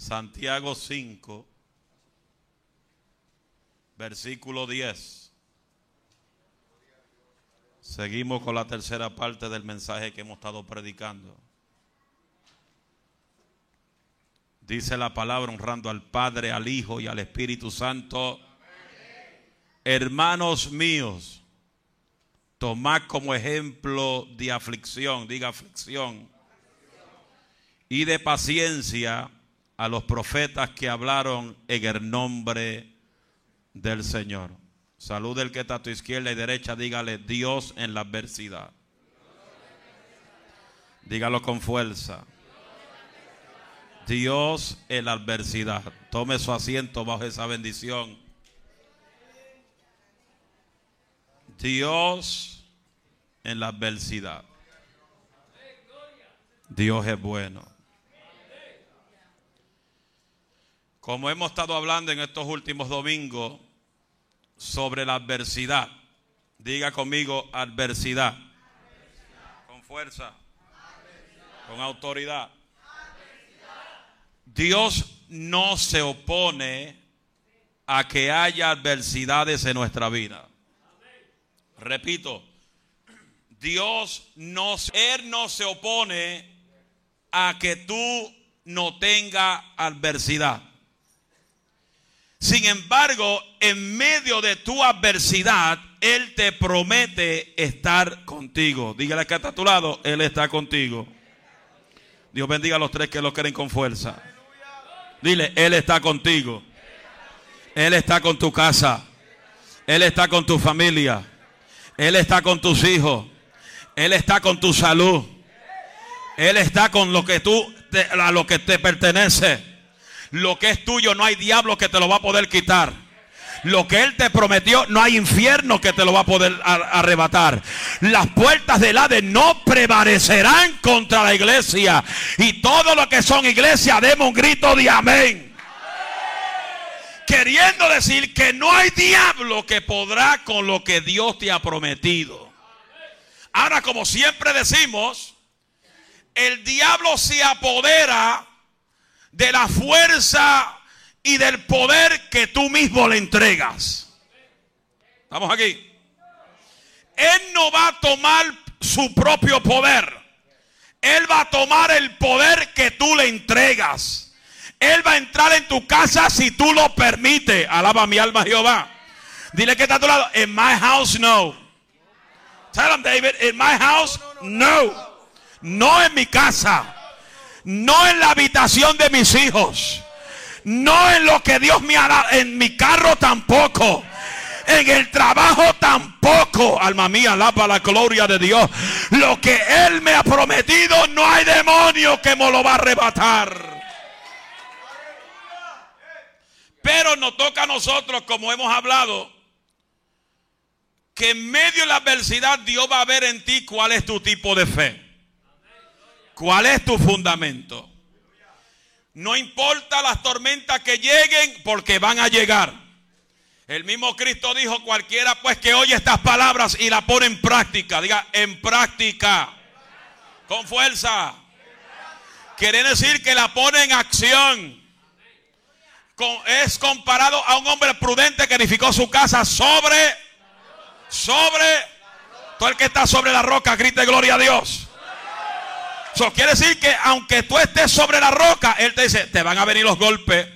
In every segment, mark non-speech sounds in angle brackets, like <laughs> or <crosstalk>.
Santiago 5, versículo 10. Seguimos con la tercera parte del mensaje que hemos estado predicando. Dice la palabra honrando al Padre, al Hijo y al Espíritu Santo. Hermanos míos, tomad como ejemplo de aflicción, diga aflicción, y de paciencia a los profetas que hablaron en el nombre del Señor. Salud el que está a tu izquierda y derecha, dígale Dios en la adversidad. Dígalo con fuerza. Dios en la adversidad. Tome su asiento bajo esa bendición. Dios en la adversidad. Dios es bueno. Como hemos estado hablando en estos últimos domingos sobre la adversidad, diga conmigo adversidad. Con fuerza, con autoridad. Dios no se opone a que haya adversidades en nuestra vida. Repito, Dios no, Él no se opone a que tú no tengas adversidad. Sin embargo, en medio de tu adversidad, Él te promete estar contigo. Dígale que está a tu lado, Él está contigo. Dios bendiga a los tres que lo quieren con fuerza. Dile, Él está contigo. Él está con tu casa. Él está con tu familia. Él está con tus hijos. Él está con tu salud. Él está con lo que tú, a lo que te pertenece. Lo que es tuyo no hay diablo que te lo va a poder quitar. Lo que Él te prometió, no hay infierno que te lo va a poder arrebatar. Las puertas del Hades no prevalecerán contra la iglesia. Y todo lo que son iglesia, demos un grito de amén. Queriendo decir que no hay diablo que podrá con lo que Dios te ha prometido. Ahora, como siempre decimos, el diablo se apodera de la fuerza y del poder que tú mismo le entregas. ¿Estamos aquí? Él no va a tomar su propio poder. Él va a tomar el poder que tú le entregas. Él va a entrar en tu casa si tú lo permites. Alaba mi alma Jehová. Dile que está a tu lado. In my house, no. Tell him, David, in my house, no. No en mi casa. No en la habitación de mis hijos. No en lo que Dios me ha dado. En mi carro tampoco. En el trabajo tampoco. Alma mía, alaba la gloria de Dios. Lo que Él me ha prometido, no hay demonio que me lo va a arrebatar. Pero nos toca a nosotros, como hemos hablado, que en medio de la adversidad Dios va a ver en ti cuál es tu tipo de fe. ¿Cuál es tu fundamento? No importa las tormentas que lleguen porque van a llegar. El mismo Cristo dijo, cualquiera pues que oye estas palabras y la pone en práctica, diga en práctica, con fuerza. Quiere decir que la pone en acción. es comparado a un hombre prudente que edificó su casa sobre, sobre, todo el que está sobre la roca, grite gloria a Dios. Eso quiere decir que aunque tú estés sobre la roca, Él te dice, te van a venir los golpes,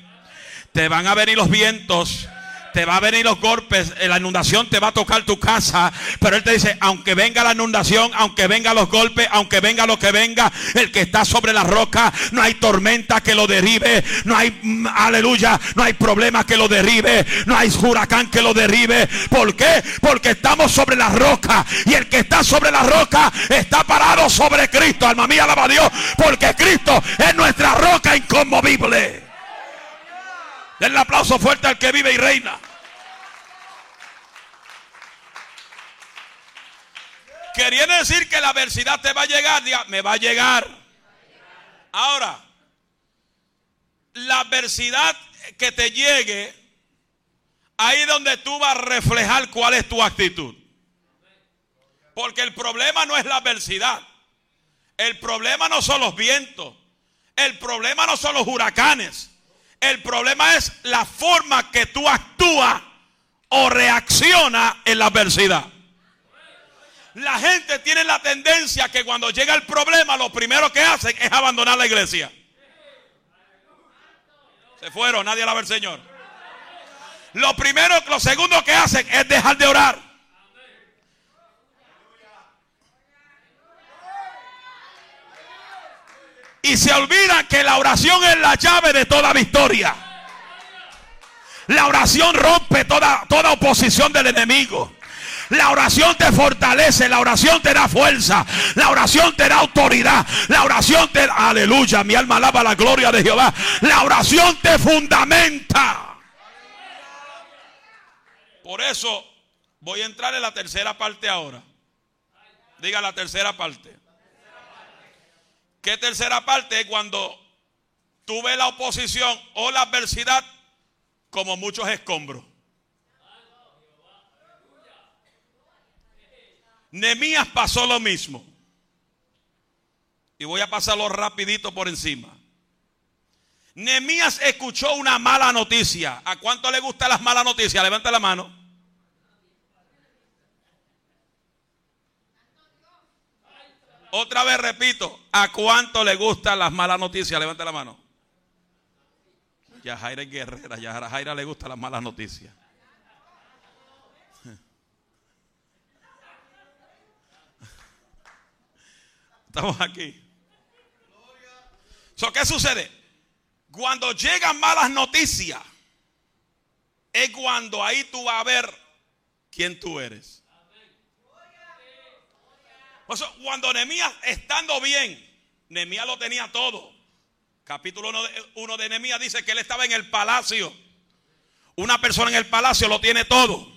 te van a venir los vientos, te va a venir los golpes, eh, la inundación te va a tocar tu casa, pero Él te dice, aunque venga la inundación, aunque venga los golpes, aunque venga lo que venga, el que está sobre la roca, no hay tormenta que lo derribe, no hay, mm, aleluya, no hay problema que lo derribe, no hay huracán que lo derribe. ¿Por qué? Porque estamos sobre la roca y el que está sobre la roca está parado sobre Cristo. Alma mía, alaba Dios, porque Cristo es nuestra roca inconmovible. Denle aplauso fuerte al que vive y reina. Quería decir que la adversidad te va a llegar, me va a llegar. Ahora, la adversidad que te llegue, ahí donde tú vas a reflejar cuál es tu actitud. Porque el problema no es la adversidad. El problema no son los vientos. El problema no son los huracanes. El problema es la forma que tú actúas o reaccionas en la adversidad. La gente tiene la tendencia que cuando llega el problema, lo primero que hacen es abandonar la iglesia. Se fueron, nadie alaba al Señor. Lo primero, lo segundo que hacen es dejar de orar. Y se olvida que la oración es la llave de toda victoria. La oración rompe toda, toda oposición del enemigo. La oración te fortalece, la oración te da fuerza, la oración te da autoridad, la oración te... Aleluya, mi alma alaba la gloria de Jehová. La oración te fundamenta. Por eso voy a entrar en la tercera parte ahora. Diga la tercera parte. ¿Qué tercera parte? Cuando tú ves la oposición o la adversidad como muchos escombros. Nemías pasó lo mismo. Y voy a pasarlo rapidito por encima. Nemías escuchó una mala noticia. ¿A cuánto le gustan las malas noticias? Levanta la mano. Otra vez repito, ¿a cuánto le gustan las malas noticias? Levanta la mano. Ya Jaira es guerrera, ya a Jaira le gustan las malas noticias. <laughs> Estamos aquí. ¿Qué sucede? Cuando llegan malas noticias, es cuando ahí tú vas a ver quién tú eres. Cuando Nehemías estando bien, Nehemías lo tenía todo. Capítulo 1 de, de Nehemías dice que él estaba en el palacio. Una persona en el palacio lo tiene todo.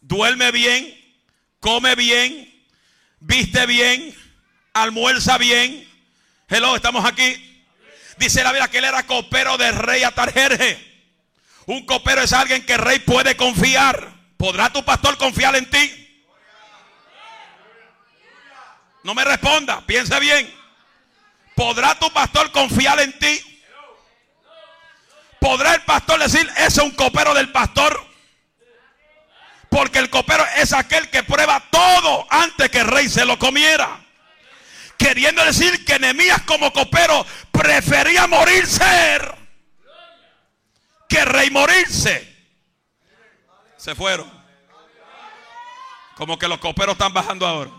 Duerme bien, come bien, viste bien, almuerza bien. Hello, estamos aquí. Dice la Biblia que él era copero del rey Atarjerje. Un copero es alguien que el rey puede confiar. ¿Podrá tu pastor confiar en ti? No me responda, piense bien. ¿Podrá tu pastor confiar en ti? ¿Podrá el pastor decir, ese es un copero del pastor? Porque el copero es aquel que prueba todo antes que el rey se lo comiera. Queriendo decir que Nehemías como copero prefería morirse que rey morirse. Se fueron. Como que los coperos están bajando ahora.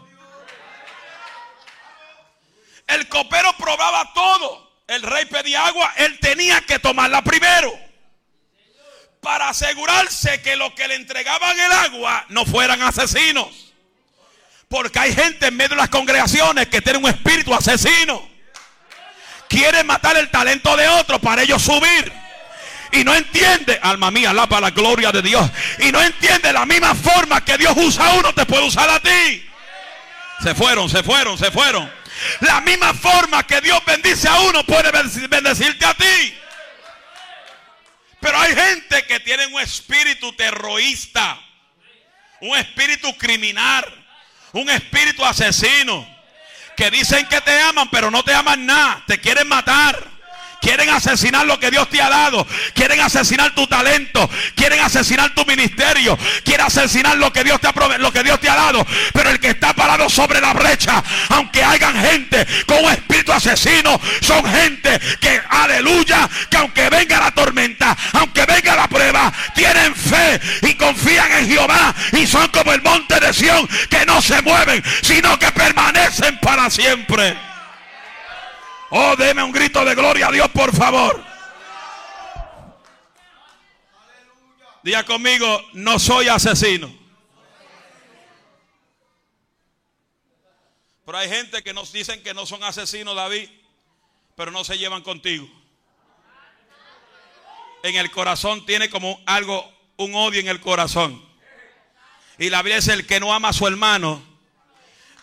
El copero probaba todo. El rey pedía agua, él tenía que tomarla primero. Para asegurarse que los que le entregaban el agua no fueran asesinos. Porque hay gente en medio de las congregaciones que tiene un espíritu asesino. Quiere matar el talento de otro para ellos subir. Y no entiende, alma mía, alaba la gloria de Dios. Y no entiende la misma forma que Dios usa a uno, te puede usar a ti. Se fueron, se fueron, se fueron. La misma forma que Dios bendice a uno puede bendecirte a ti. Pero hay gente que tiene un espíritu terrorista, un espíritu criminal un espíritu asesino. Que dicen que te aman, pero no te aman nada. Te quieren matar. Quieren asesinar lo que Dios te ha dado. Quieren asesinar tu talento. Quieren asesinar tu ministerio. Quieren asesinar lo que Dios te ha, lo que Dios te ha dado. Pero el que está parado sobre la brecha, aunque hayan gente con un espíritu asesino, son gente que, aleluya, que aunque venga la tormenta, aunque venga la prueba, tienen fe y confían en Jehová. Y son como el monte de Sión, que no se mueven, sino que permanecen para siempre. Oh, deme un grito de gloria a Dios, por favor. Diga conmigo, no soy asesino. Pero hay gente que nos dicen que no son asesinos, David, pero no se llevan contigo. En el corazón tiene como algo, un odio en el corazón. Y la Biblia dice, el que no ama a su hermano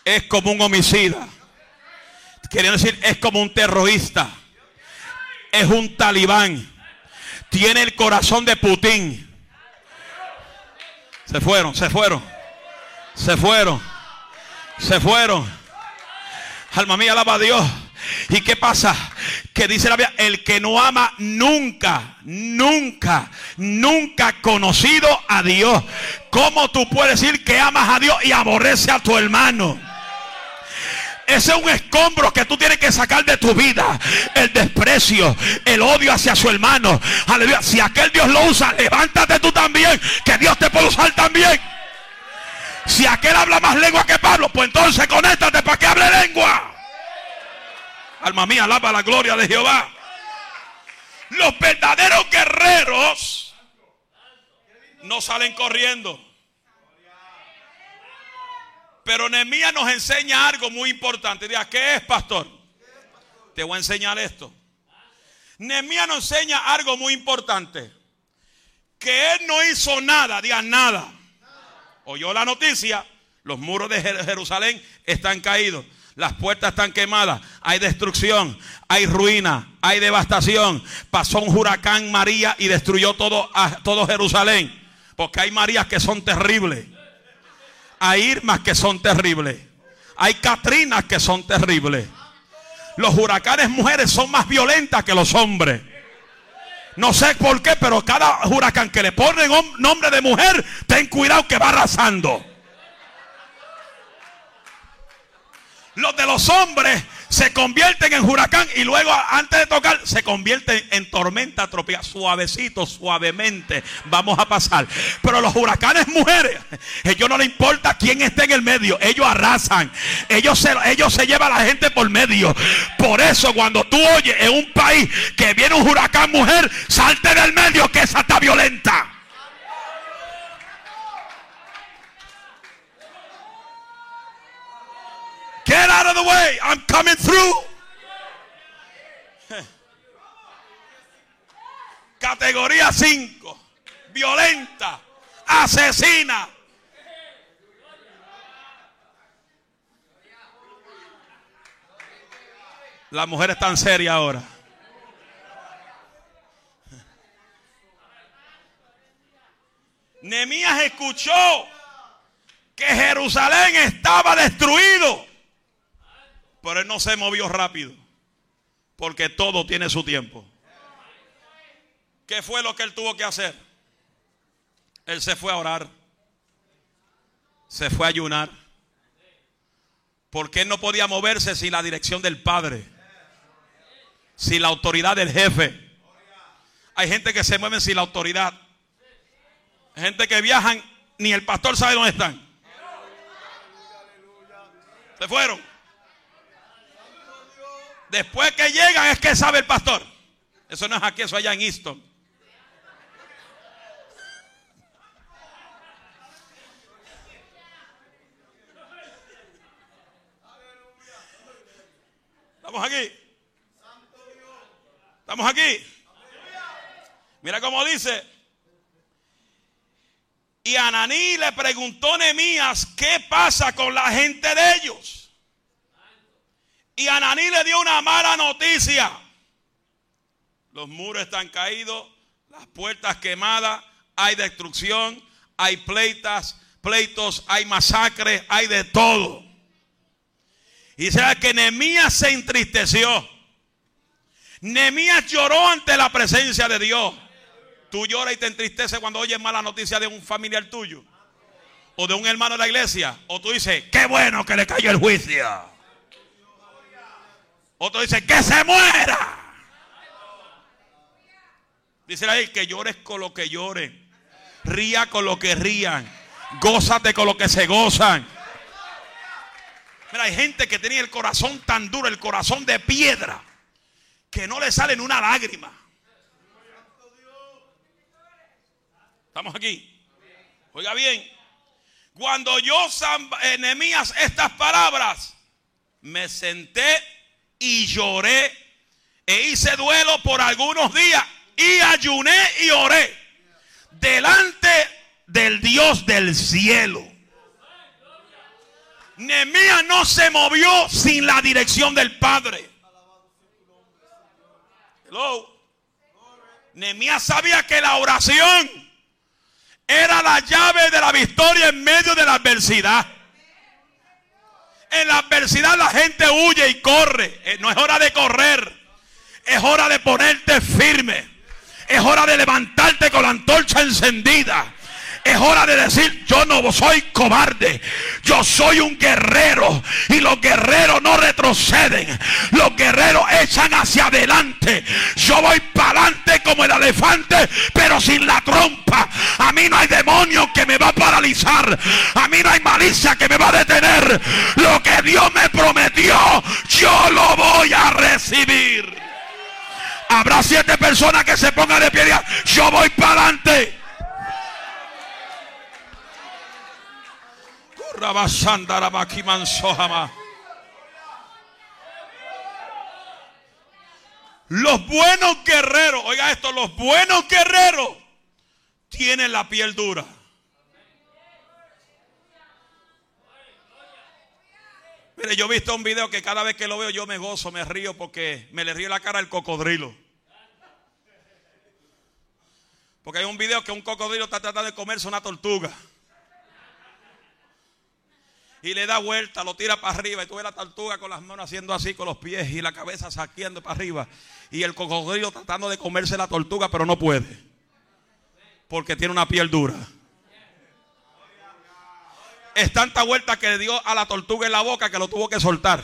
es como un homicida. Quería decir, es como un terrorista. Es un talibán. Tiene el corazón de Putin. Se fueron, se fueron. Se fueron. Se fueron. Alma mía, alaba a Dios. ¿Y qué pasa? que dice la Biblia, el que no ama nunca, nunca, nunca ha conocido a Dios. ¿Cómo tú puedes decir que amas a Dios y aborrece a tu hermano? Ese es un escombro que tú tienes que sacar de tu vida. El desprecio, el odio hacia su hermano. Aleluya. Si aquel Dios lo usa, levántate tú también. Que Dios te puede usar también. Si aquel habla más lengua que Pablo, pues entonces conéctate para que hable lengua. Alma mía, alaba la gloria de Jehová. Los verdaderos guerreros no salen corriendo. Pero Nehemías nos enseña algo muy importante. Diga, ¿qué es, pastor? Te voy a enseñar esto. Nehemías nos enseña algo muy importante. Que él no hizo nada, diga nada. Oyó la noticia, los muros de Jerusalén están caídos. Las puertas están quemadas, hay destrucción, hay ruina, hay devastación. Pasó un huracán María y destruyó todo, todo Jerusalén. Porque hay Marías que son terribles. Hay Irmas que son terribles. Hay Catrinas que son terribles. Los huracanes mujeres son más violentas que los hombres. No sé por qué, pero cada huracán que le ponen nombre de mujer, ten cuidado que va arrasando. Los de los hombres se convierten en huracán y luego antes de tocar se convierten en tormenta tropical. Suavecito, suavemente vamos a pasar. Pero los huracanes mujeres, ellos no le importa quién esté en el medio. Ellos arrasan. Ellos se, ellos se llevan a la gente por medio. Por eso cuando tú oyes en un país que viene un huracán mujer, salte del medio que esa está violenta. Get out of the way. I'm coming through. Categoría 5. Violenta. Asesina. La mujer es tan seria ahora. Nemías escuchó que Jerusalén estaba destruido. Pero él no se movió rápido. Porque todo tiene su tiempo. ¿Qué fue lo que él tuvo que hacer? Él se fue a orar. Se fue a ayunar. Porque él no podía moverse sin la dirección del Padre. Sin la autoridad del jefe. Hay gente que se mueve sin la autoridad. Hay gente que viajan, ni el pastor sabe dónde están. Se fueron. Después que llegan es que sabe el pastor. Eso no es aquí, eso allá en Easton. Estamos aquí. Estamos aquí. Mira cómo dice. Y Ananí le preguntó a Nehemías qué pasa con la gente de ellos. Y Ananí le dio una mala noticia. Los muros están caídos, las puertas quemadas, hay destrucción, hay pleitas, pleitos, hay masacres, hay de todo. Y sea que Nehemías se entristeció. Nehemías lloró ante la presencia de Dios. Tú lloras y te entristeces cuando oyes mala noticia de un familiar tuyo o de un hermano de la iglesia. O tú dices, qué bueno que le cayó el juicio. Otro dice, que se muera. Dice ahí que llores con lo que lloren. Ría con lo que rían. Gózate con lo que se gozan. Mira, hay gente que tiene el corazón tan duro, el corazón de piedra, que no le salen una lágrima. ¿Estamos aquí? Oiga bien, cuando yo, enemías estas palabras, me senté y lloré e hice duelo por algunos días y ayuné y oré delante del Dios del cielo. Nemías no se movió sin la dirección del Padre. Hello. Sabía que la oración era la llave de la victoria en medio de la adversidad. En la adversidad la gente huye y corre. Eh, no es hora de correr. Es hora de ponerte firme. Es hora de levantarte con la antorcha encendida. Es hora de decir, yo no soy cobarde, yo soy un guerrero y los guerreros no retroceden, los guerreros echan hacia adelante. Yo voy para adelante como el elefante, pero sin la trompa. A mí no hay demonio que me va a paralizar, a mí no hay malicia que me va a detener. Lo que Dios me prometió, yo lo voy a recibir. Habrá siete personas que se pongan de pie y yo voy para adelante. Los buenos guerreros, oiga esto, los buenos guerreros tienen la piel dura. Mire, yo he visto un video que cada vez que lo veo yo me gozo, me río porque me le río la cara al cocodrilo. Porque hay un video que un cocodrilo está tratando de comerse una tortuga y le da vuelta, lo tira para arriba y tú ves la tortuga con las manos haciendo así con los pies y la cabeza saqueando para arriba y el cocodrilo tratando de comerse la tortuga pero no puede porque tiene una piel dura. Es tanta vuelta que le dio a la tortuga en la boca que lo tuvo que soltar.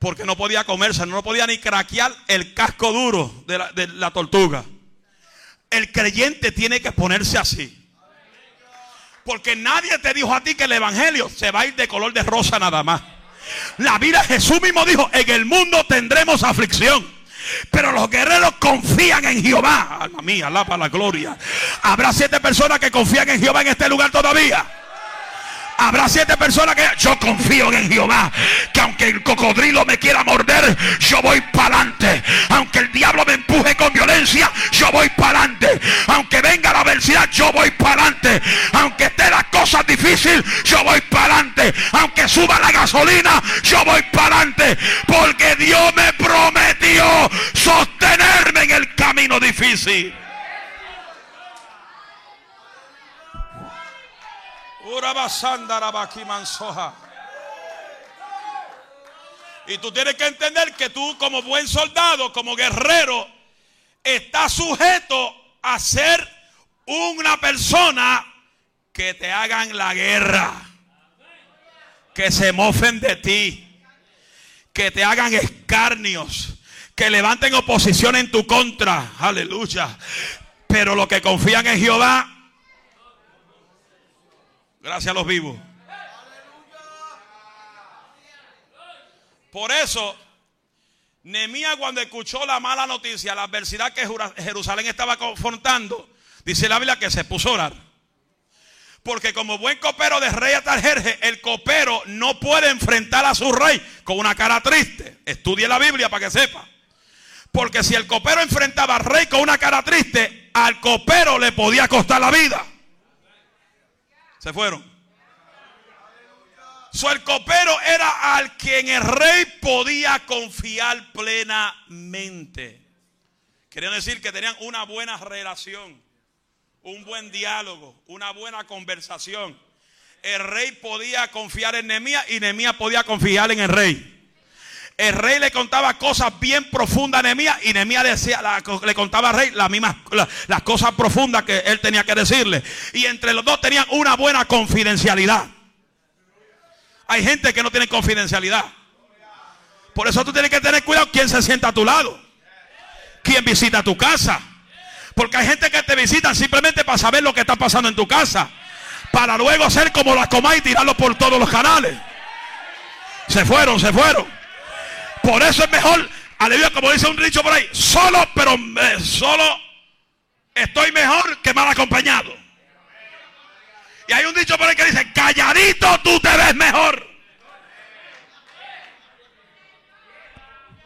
Porque no podía comerse, no podía ni craquear el casco duro de la, de la tortuga. El creyente tiene que ponerse así. Porque nadie te dijo a ti que el evangelio se va a ir de color de rosa nada más. La vida Jesús mismo dijo, en el mundo tendremos aflicción. Pero los guerreros confían en Jehová. Alma mía, alaba la gloria. Habrá siete personas que confían en Jehová en este lugar todavía. Habrá siete personas que yo confío en Jehová. Que aunque el cocodrilo me quiera morder, yo voy para adelante. Aunque el diablo me empuje con violencia, yo voy para adelante. Aunque venga la adversidad, yo voy para adelante. Aunque esté las cosas difíciles, yo voy para adelante. Aunque suba la gasolina, yo voy para adelante. Porque Dios me prometió sostenerme en el camino difícil. Y tú tienes que entender que tú como buen soldado, como guerrero, estás sujeto a ser una persona que te hagan la guerra. Que se mofen de ti. Que te hagan escarnios. Que levanten oposición en tu contra. Aleluya. Pero los que confían en Jehová Gracias a los vivos. Por eso, Nemía cuando escuchó la mala noticia, la adversidad que Jerusalén estaba confrontando, dice la Biblia que se puso a orar. Porque como buen copero de rey Atarjerje, el copero no puede enfrentar a su rey con una cara triste. Estudie la Biblia para que sepa. Porque si el copero enfrentaba al rey con una cara triste, al copero le podía costar la vida. Se fueron. So, el copero era al quien el rey podía confiar plenamente. Quería decir que tenían una buena relación, un buen diálogo, una buena conversación. El rey podía confiar en Nemía y Nemía podía confiar en el rey. El rey le contaba cosas bien profundas a Nehemías y Nehemías decía, le contaba al rey las mismas las cosas profundas que él tenía que decirle. Y entre los dos tenían una buena confidencialidad. Hay gente que no tiene confidencialidad. Por eso tú tienes que tener cuidado quién se sienta a tu lado. Quién visita tu casa. Porque hay gente que te visita simplemente para saber lo que está pasando en tu casa. Para luego hacer como las comas y tirarlo por todos los canales. Se fueron, se fueron. Por eso es mejor, aleluya, como dice un dicho por ahí, solo, pero eh, solo estoy mejor que mal acompañado. Y hay un dicho por ahí que dice, calladito tú te ves mejor.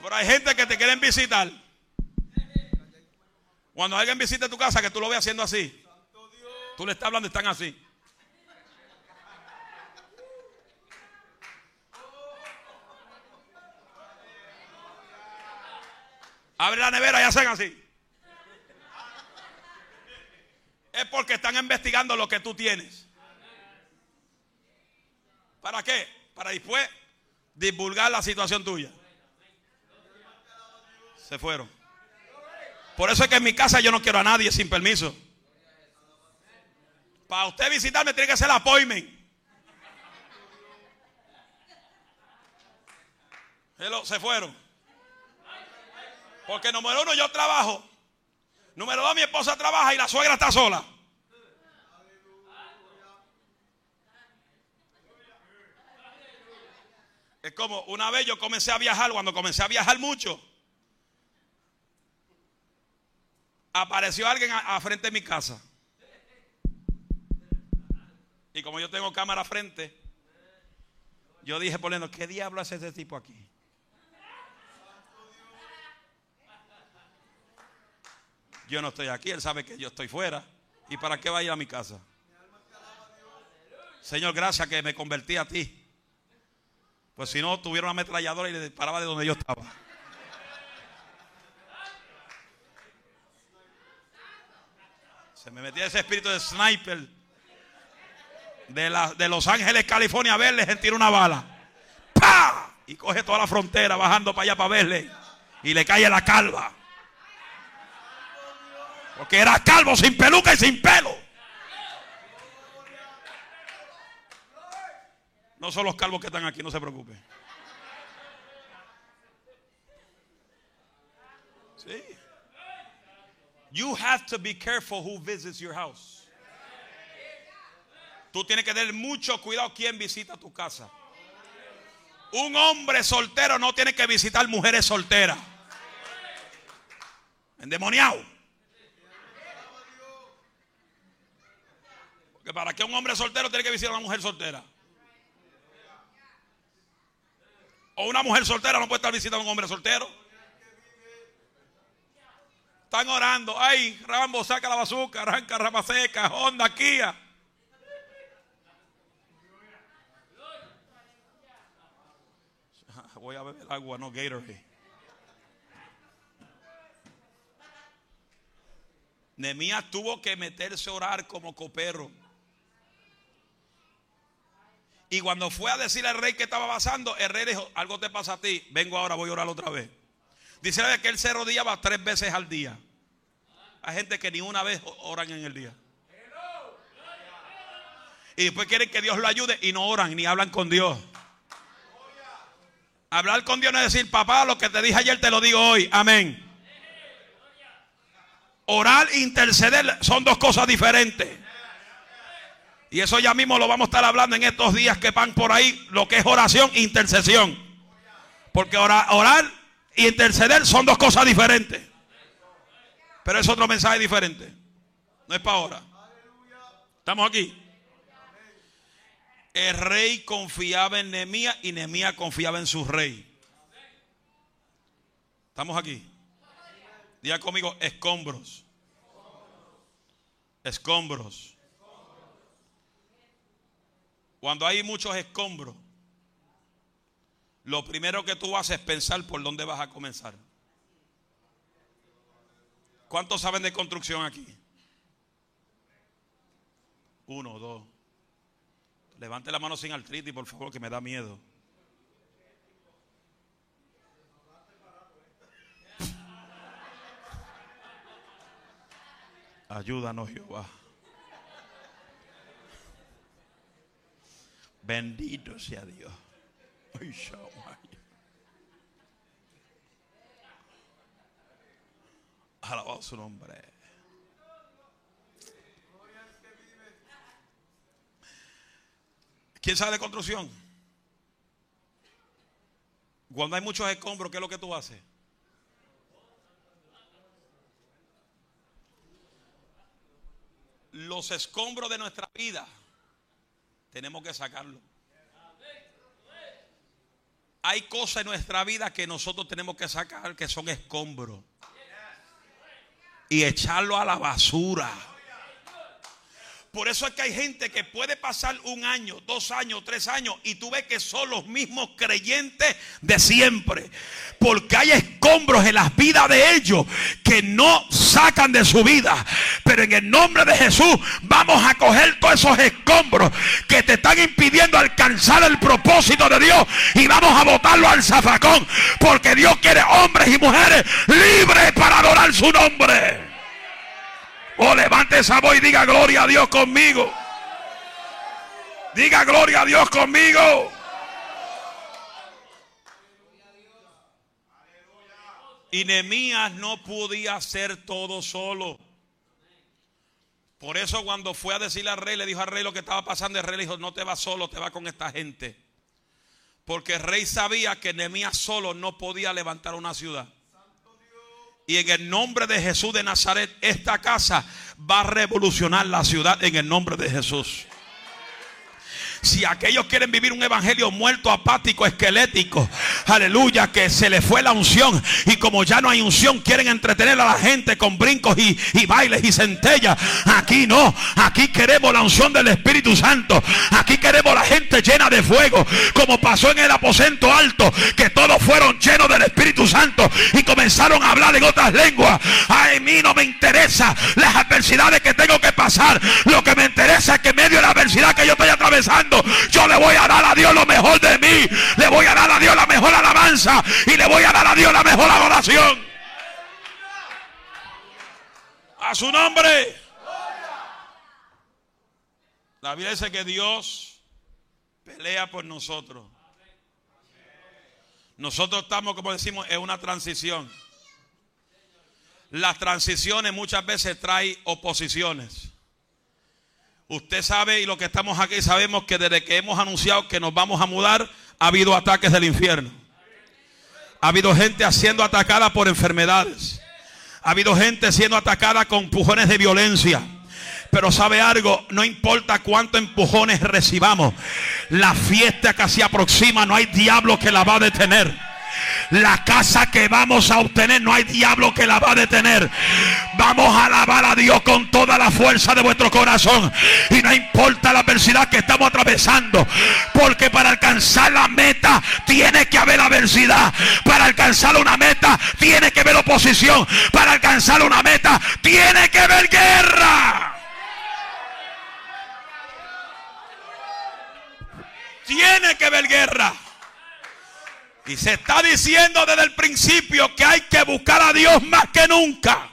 Pero hay gente que te quieren visitar. Cuando alguien visita tu casa, que tú lo veas haciendo así. Tú le estás hablando y están así. Abre la nevera y hacen así. Es porque están investigando lo que tú tienes. ¿Para qué? Para después divulgar la situación tuya. Se fueron. Por eso es que en mi casa yo no quiero a nadie sin permiso. Para usted visitarme tiene que hacer appointment. Hello, se fueron. Porque número uno yo trabajo. Número dos mi esposa trabaja y la suegra está sola. Es como una vez yo comencé a viajar, cuando comencé a viajar mucho, apareció alguien a, frente de mi casa. Y como yo tengo cámara frente, yo dije poniendo, ¿qué diablo hace ese tipo aquí? Yo no estoy aquí, él sabe que yo estoy fuera. ¿Y para qué va a ir a mi casa? Señor, gracias que me convertí a ti. Pues si no, tuviera una ametralladora y le disparaba de donde yo estaba. Se me metía ese espíritu de sniper de, de Los Ángeles, California, a verle, en tira una bala. ¡Pah! Y coge toda la frontera bajando para allá para verle. Y le cae la calva. Porque era calvo sin peluca y sin pelo. No son los calvos que están aquí, no se preocupe. Sí. You have to be careful who visits your house. Tú tienes que tener mucho cuidado quién visita tu casa. Un hombre soltero no tiene que visitar mujeres solteras. Endemoniado. Para que un hombre soltero tiene que visitar a una mujer soltera. O una mujer soltera no puede estar visitando a un hombre soltero. Están orando. Ay, Rambo, saca la bazooka, arranca rama seca, Honda, Kia. <laughs> Voy a beber agua, no Gatorade. Nemías tuvo que meterse a orar como copero. Y cuando fue a decirle al rey que estaba pasando, el rey dijo, algo te pasa a ti, vengo ahora, voy a orar otra vez. Dice que él se rodeaba tres veces al día. Hay gente que ni una vez oran en el día. Y después quieren que Dios lo ayude y no oran ni hablan con Dios. Hablar con Dios no es decir, papá, lo que te dije ayer te lo digo hoy. Amén. Orar e interceder son dos cosas diferentes. Y eso ya mismo lo vamos a estar hablando en estos días que van por ahí, lo que es oración e intercesión. Porque orar, orar e interceder son dos cosas diferentes. Pero es otro mensaje diferente. No es para ahora. ¿Estamos aquí? El rey confiaba en Nehemías y Nehemías confiaba en su rey. ¿Estamos aquí? Diga conmigo, escombros. Escombros. Cuando hay muchos escombros, lo primero que tú haces es pensar por dónde vas a comenzar. ¿Cuántos saben de construcción aquí? Uno, dos. Levante la mano sin artritis, por favor, que me da miedo. Ayúdanos, Jehová. Bendito sea Dios. Alabado su nombre. ¿Quién sabe de construcción? Cuando hay muchos escombros, ¿qué es lo que tú haces? Los escombros de nuestra vida tenemos que sacarlo. Hay cosas en nuestra vida que nosotros tenemos que sacar que son escombros. Y echarlo a la basura. Por eso es que hay gente que puede pasar un año, dos años, tres años y tú ves que son los mismos creyentes de siempre. Porque hay escombros en las vidas de ellos que no sacan de su vida. Pero en el nombre de Jesús vamos a coger todos esos escombros que te están impidiendo alcanzar el propósito de Dios y vamos a botarlo al zafacón. Porque Dios quiere hombres y mujeres libres para adorar su nombre. O oh, levante esa voz y diga gloria a Dios conmigo. Diga gloria a Dios conmigo. Y Nehemías no podía hacer todo solo. Por eso cuando fue a decirle al rey, le dijo al rey lo que estaba pasando, el rey le dijo, no te vas solo, te vas con esta gente. Porque el rey sabía que Nehemías solo no podía levantar una ciudad. Y en el nombre de Jesús de Nazaret, esta casa va a revolucionar la ciudad en el nombre de Jesús. Si aquellos quieren vivir un evangelio muerto, apático, esquelético, aleluya, que se le fue la unción y como ya no hay unción, quieren entretener a la gente con brincos y, bailes y centellas. Aquí no, aquí queremos la unción del Espíritu Santo. Aquí queremos la gente llena de fuego, como pasó en el aposento alto, que todos fueron llenos del Espíritu Santo y comenzaron a hablar en otras lenguas. A mí no me interesa las adversidades que tengo que pasar. Lo que me interesa es que en medio de la adversidad que yo estoy atravesando, yo le voy a dar a Dios lo mejor de mí. Le voy a dar a Dios la mejor alabanza y le voy a dar a Dios la mejor adoración. A su nombre. La Biblia dice que Dios pelea por nosotros. Nosotros estamos, como decimos, en una transición. Las transiciones muchas veces traen oposiciones. Usted sabe y lo que estamos aquí sabemos que desde que hemos anunciado que nos vamos a mudar, ha habido ataques del infierno. Ha habido gente siendo atacada por enfermedades. Ha habido gente siendo atacada con empujones de violencia. Pero sabe algo, no importa cuántos empujones recibamos, la fiesta que se aproxima, no hay diablo que la va a detener. La casa que vamos a obtener no hay diablo que la va a detener. Vamos a alabar a Dios con toda la fuerza de vuestro corazón. Y no importa la adversidad que estamos atravesando. Porque para alcanzar la meta tiene que haber adversidad. Para alcanzar una meta tiene que haber oposición. Para alcanzar una meta tiene que haber guerra. Tiene que haber guerra. Y se está diciendo desde el principio que hay que buscar a Dios más que nunca.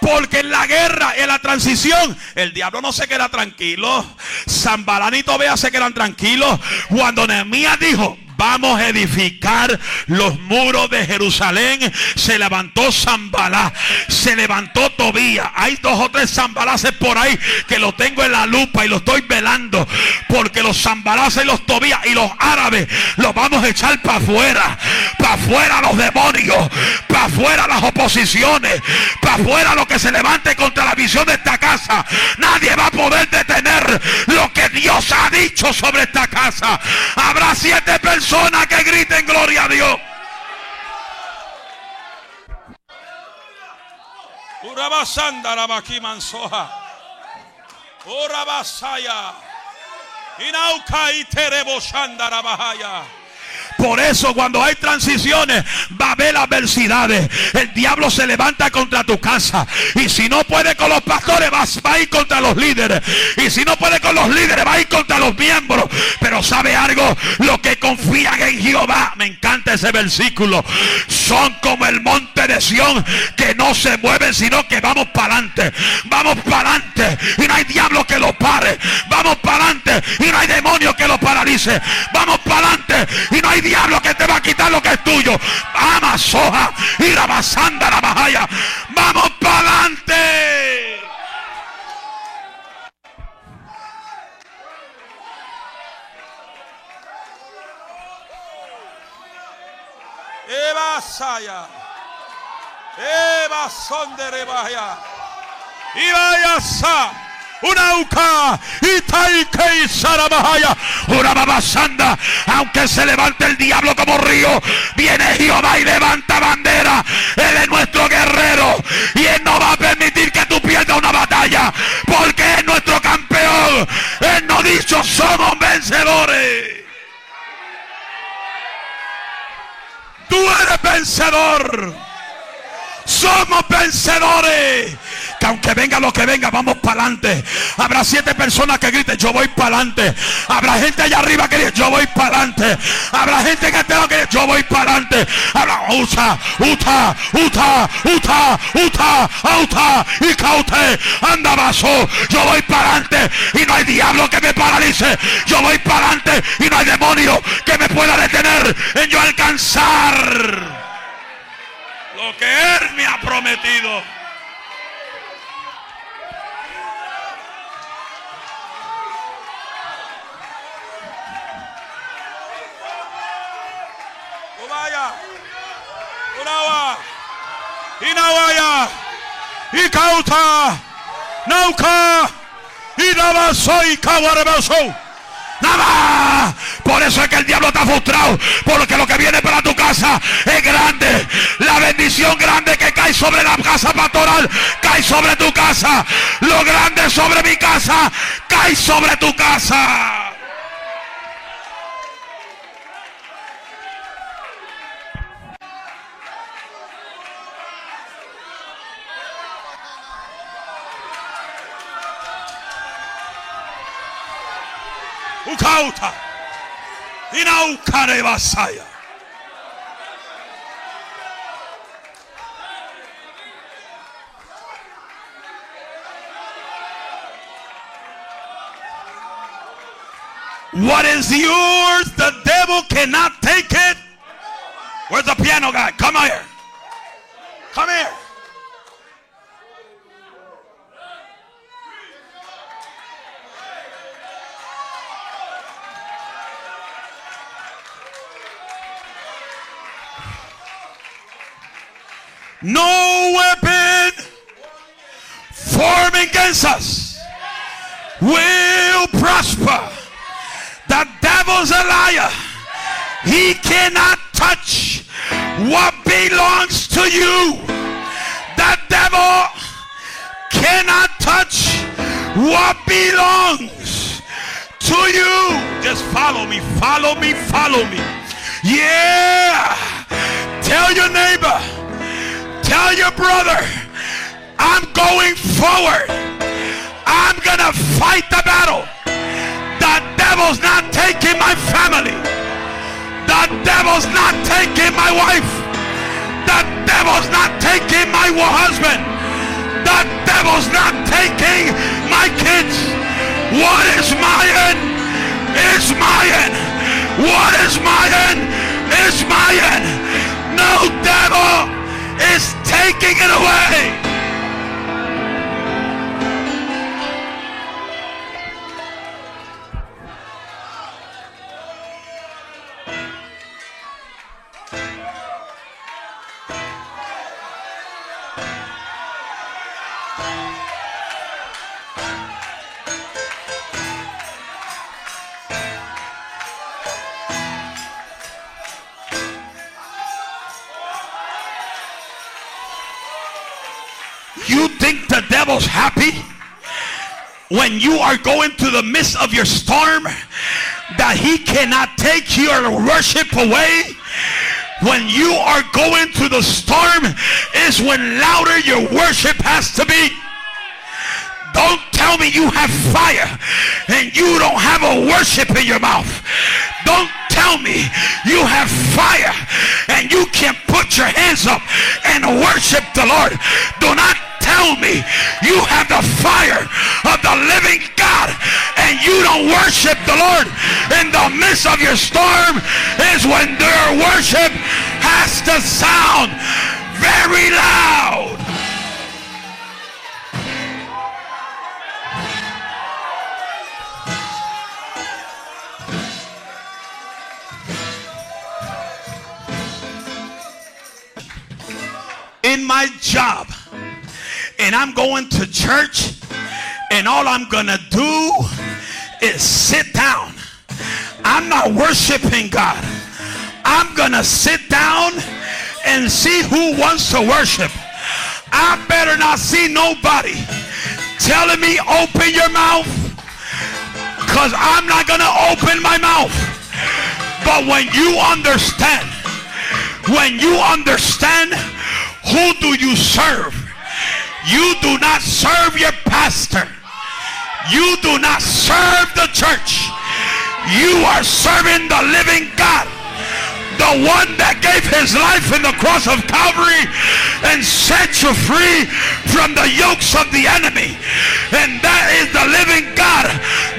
Porque en la guerra, en la transición, el diablo no se queda tranquilo. Zambalán y Tobea se quedan tranquilos. Cuando Nehemías dijo, vamos a edificar los muros de Jerusalén. Se levantó Zambalá, se levantó Tobía. Hay dos o tres Zambalaces por ahí que lo tengo en la lupa y lo estoy velando. Porque los Zambalaces y los Tobías y los árabes los vamos a echar para afuera. Para afuera los demonios. Para afuera las oposiciones. Para afuera lo que se levante contra la visión de esta casa. Nadie va a poder detener lo que Dios ha dicho sobre esta casa. Habrá siete personas personas que griten gloria a Dios. Urabasanda la mansoja. Urabasaya. Inauka y tereboshanda la bahaya. Por eso cuando hay transiciones va a haber adversidades. El diablo se levanta contra tu casa. Y si no puede con los pastores, va, a ir contra los líderes. Y si no puede con los líderes, va a ir contra los miembros. Pero sabe algo, los que confían en Jehová, me encanta ese versículo, son como el monte de Sión que no se mueven, sino que vamos para adelante. Vamos para adelante. Y no hay diablo que lo pare. Vamos para adelante. Y no hay demonio que lo paralice. Vamos para adelante. Y no hay diablo que te va a quitar lo que es tuyo. Ama soja, y la basanda la bajaya. Vamos para adelante. Eva Saya. Eva son de rebaya. Y vaya sa una uca y una babasanda aunque se levante el diablo como río viene Jehová y levanta bandera. Él es nuestro guerrero y él no va a permitir que tú pierdas una batalla porque es nuestro campeón. Él no dicho somos vencedores tú eres vencedor somos vencedores aunque venga lo que venga, vamos para adelante. Habrá siete personas que griten, yo voy para adelante. Habrá gente allá arriba que dice, yo voy para adelante. Habrá gente que tenga que decir, yo voy para adelante. Habrá uta, uta, uta, uta, uta, uta, y caute, anda vaso. Yo voy para adelante y no hay diablo que me paralice. Yo voy para adelante y no hay demonio que me pueda detener en yo alcanzar lo que Él me ha prometido. Vaya, Unawa, Inawaya, Ikauta, Nauka, Inabaso y Kawarebaso. Nada. Por eso es que el diablo está frustrado. Porque lo que viene para tu casa es grande. La bendición grande que cae sobre la casa pastoral cae sobre tu casa. Lo grande sobre mi casa cae sobre tu casa. What is yours, the devil cannot take it. Where's the piano guy? Come here. Come here. No weapon formed against us will prosper. The devil's a liar. He cannot touch what belongs to you. The devil cannot touch what belongs to you. Just follow me, follow me, follow me. Yeah. Tell your neighbor, tell your brother, I'm going forward. I'm going to fight the battle. The devil's not taking my family. The devil's not taking my wife. The devil's not taking my husband. The devil's not taking my kids. What is mine is mine. What is mine is mine. No devil is taking it away. Devil's happy when you are going through the midst of your storm that he cannot take your worship away? When you are going through the storm is when louder your worship has to be. Don't tell me you have fire and you don't have a worship in your mouth. Don't tell me you have fire and you can put your hands up and worship the Lord. Do not tell me you have the fire of the living God and you don't worship the Lord in the midst of your storm is when their worship has to sound very loud. in my job and I'm going to church and all I'm going to do is sit down. I'm not worshiping God. I'm going to sit down and see who wants to worship. I better not see nobody telling me open your mouth because I'm not going to open my mouth. But when you understand, when you understand who do you serve, You do not serve your pastor. You do not serve the church. You are serving the living God. The one that gave his life in the cross of Calvary and set you free from the yokes of the enemy. And that is the living God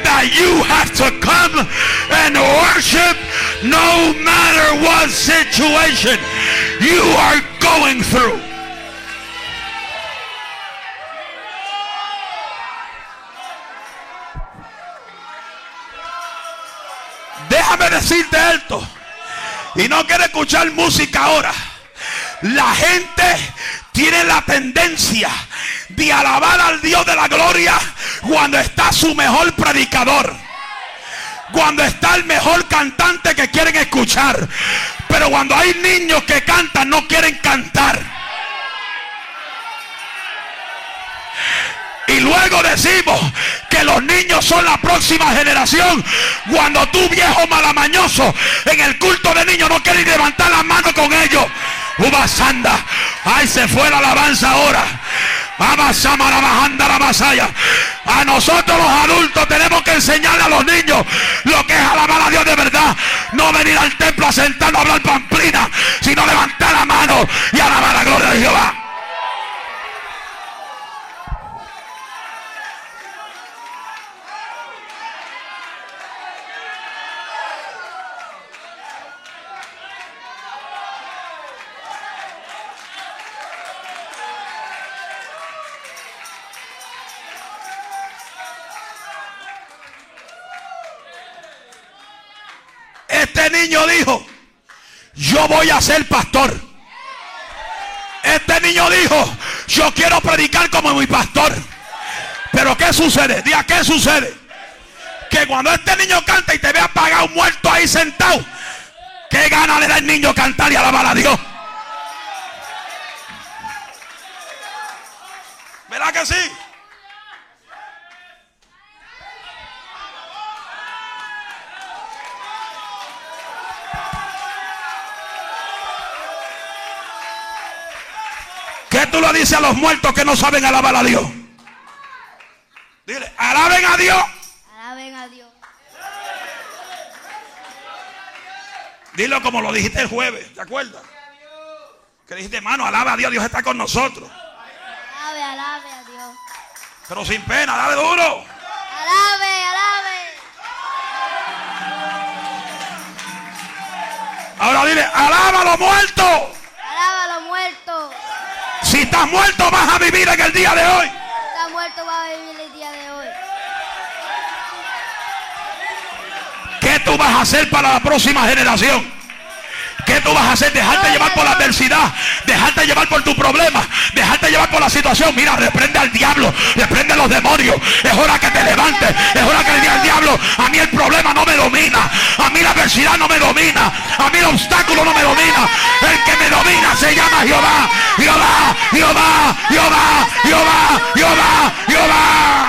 that you have to come and worship no matter what situation you are going through. Déjame decirte esto. Y no quiero escuchar música ahora. La gente tiene la tendencia de alabar al Dios de la gloria cuando está su mejor predicador. Cuando está el mejor cantante que quieren escuchar. Pero cuando hay niños que cantan no quieren cantar. Y luego decimos que los niños son la próxima generación. Cuando tú viejo malamañoso en el culto de niños no quieres levantar la mano con ellos. Ubasanda. Ay, se fue la alabanza ahora. A nosotros los adultos tenemos que enseñarle a los niños lo que es alabar a Dios de verdad. No venir al templo a sentarnos a hablar pamplina, yo voy a ser pastor. Este niño dijo, yo quiero predicar como mi pastor. Pero ¿qué sucede? Día, ¿qué sucede? Que cuando este niño canta y te ve apagado, muerto ahí sentado, ¿qué gana le da el niño cantar y alabar a Dios? ¿Verdad que sí? Tú le dices a los muertos que no saben alabar a Dios? Dile, alaben a Dios. Alaben a Dios. Dilo como lo dijiste el jueves, ¿te acuerdas? Que dijiste, hermano, alaba a Dios, Dios está con nosotros. Alabe, alabe a Dios. Pero sin pena, dale duro. Alabe, alabe. Ahora dile, alaba a los muertos. Alaba a los muertos. Si estás muerto, vas a vivir en el día de hoy. Está muerto, va a vivir el día de hoy. ¿Qué tú vas a hacer para la próxima generación? ¿Qué tú vas a hacer? Dejarte llevar por la adversidad, dejarte llevar por tu problema, dejarte llevar por la situación. Mira, reprende al diablo, reprende a los demonios. Es hora que te levantes, es hora que le diga al diablo, a mí el problema no me domina, a mí la adversidad no me domina, a mí el obstáculo no me domina. El que me domina se llama Jehová, Jehová, Jehová, Jehová, Jehová, Jehová, Jehová.